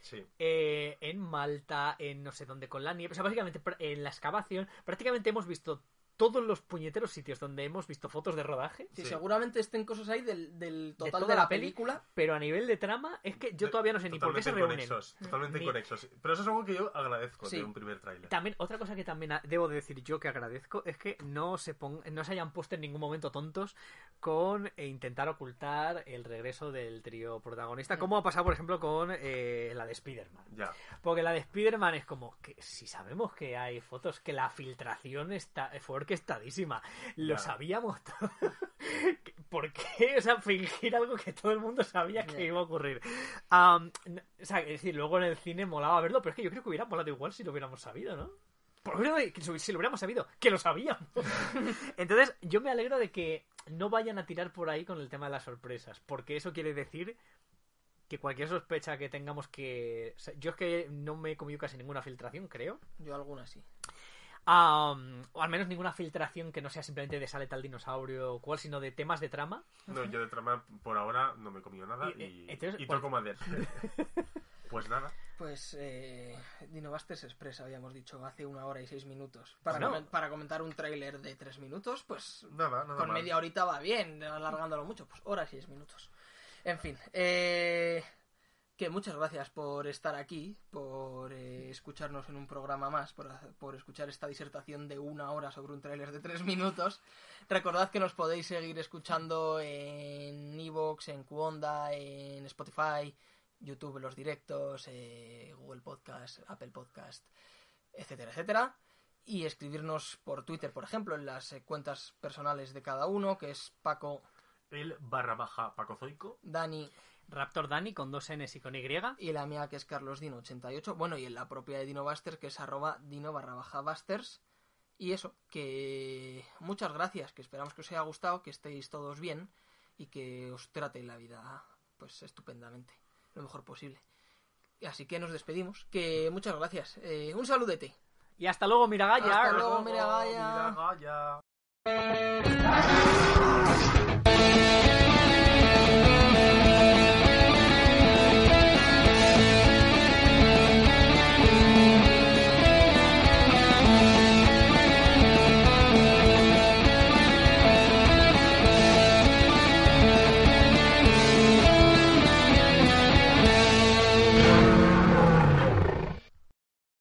Sí. eh, en Malta, en no sé dónde con la nieve. O sea, básicamente en la excavación, prácticamente hemos visto todos los puñeteros sitios donde hemos visto fotos de rodaje. Sí, Sí. seguramente estén cosas ahí del, del total de, toda la la peli, película. Pero a nivel de trama, es que yo todavía no sé ni por qué se Totalmente reúnen. conexos, Totalmente Ni- conexos. Pero eso es algo que yo agradezco Sí. de un primer tráiler. También, otra cosa que también debo de decir yo que agradezco es que no se pon- no se hayan puesto en ningún momento tontos con eh, intentar ocultar el regreso del trío protagonista, como ha pasado, por ejemplo, con eh, la de Spider-Man. Ya. Porque la de Spider-Man es como que si sabemos que hay fotos, que la filtración está, fue orquestadísima. Lo sabíamos todo. ¿Por qué? O sea, fingir algo que todo el mundo sabía que iba a ocurrir. N- o sea, es decir, luego en el cine molaba verlo, pero es que yo creo que hubiera molado igual si lo hubiéramos sabido, ¿no? Por lo menos si lo hubiéramos sabido, que lo sabíamos. Entonces, yo me alegro de que no vayan a tirar por ahí con el tema de las sorpresas, porque eso quiere decir que cualquier sospecha que tengamos que... o sea, yo es que no me he comido casi ninguna filtración, creo. Yo alguna sí. Am, o al menos ninguna filtración que no sea simplemente de sale tal dinosaurio o cual, sino de temas de trama. No, yo de trama por ahora no me he comido nada Y, y, eh, entonces, y ¿cuál- toco madera. pues nada. Pues eh, Dinobusters Express habíamos dicho hace una hora y seis minutos. Para, para comentar un tráiler de tres minutos, pues Nada, nada con media horita va bien, alargándolo mucho, pues hora y seis minutos. En fin, eh, que muchas gracias por estar aquí, por eh, escucharnos en un programa más, por, por escuchar esta disertación de una hora sobre un tráiler de tres minutos. Recordad que nos podéis seguir escuchando en Evox, en Cuonda, en Spotify, YouTube, los directos, eh, Google Podcast, Apple Podcast, etcétera, etcétera. Y escribirnos por Twitter, por ejemplo, en las eh, cuentas personales de cada uno, que es Paco, El barra baja pacozoico. Dani Raptor Dani con dos Ns y con Y. y la mía que es Carlos Dino 88. Bueno, y en la propia de Dino Busters que es arroba dino barra baja busters. Y eso, que muchas gracias, que esperamos que os haya gustado, que estéis todos bien y que os trate la vida pues estupendamente, lo mejor posible. Así que nos despedimos, que muchas gracias. Eh, un saludete. Y hasta luego, Miragaya. Hasta luego, Miragaya. Miragaya.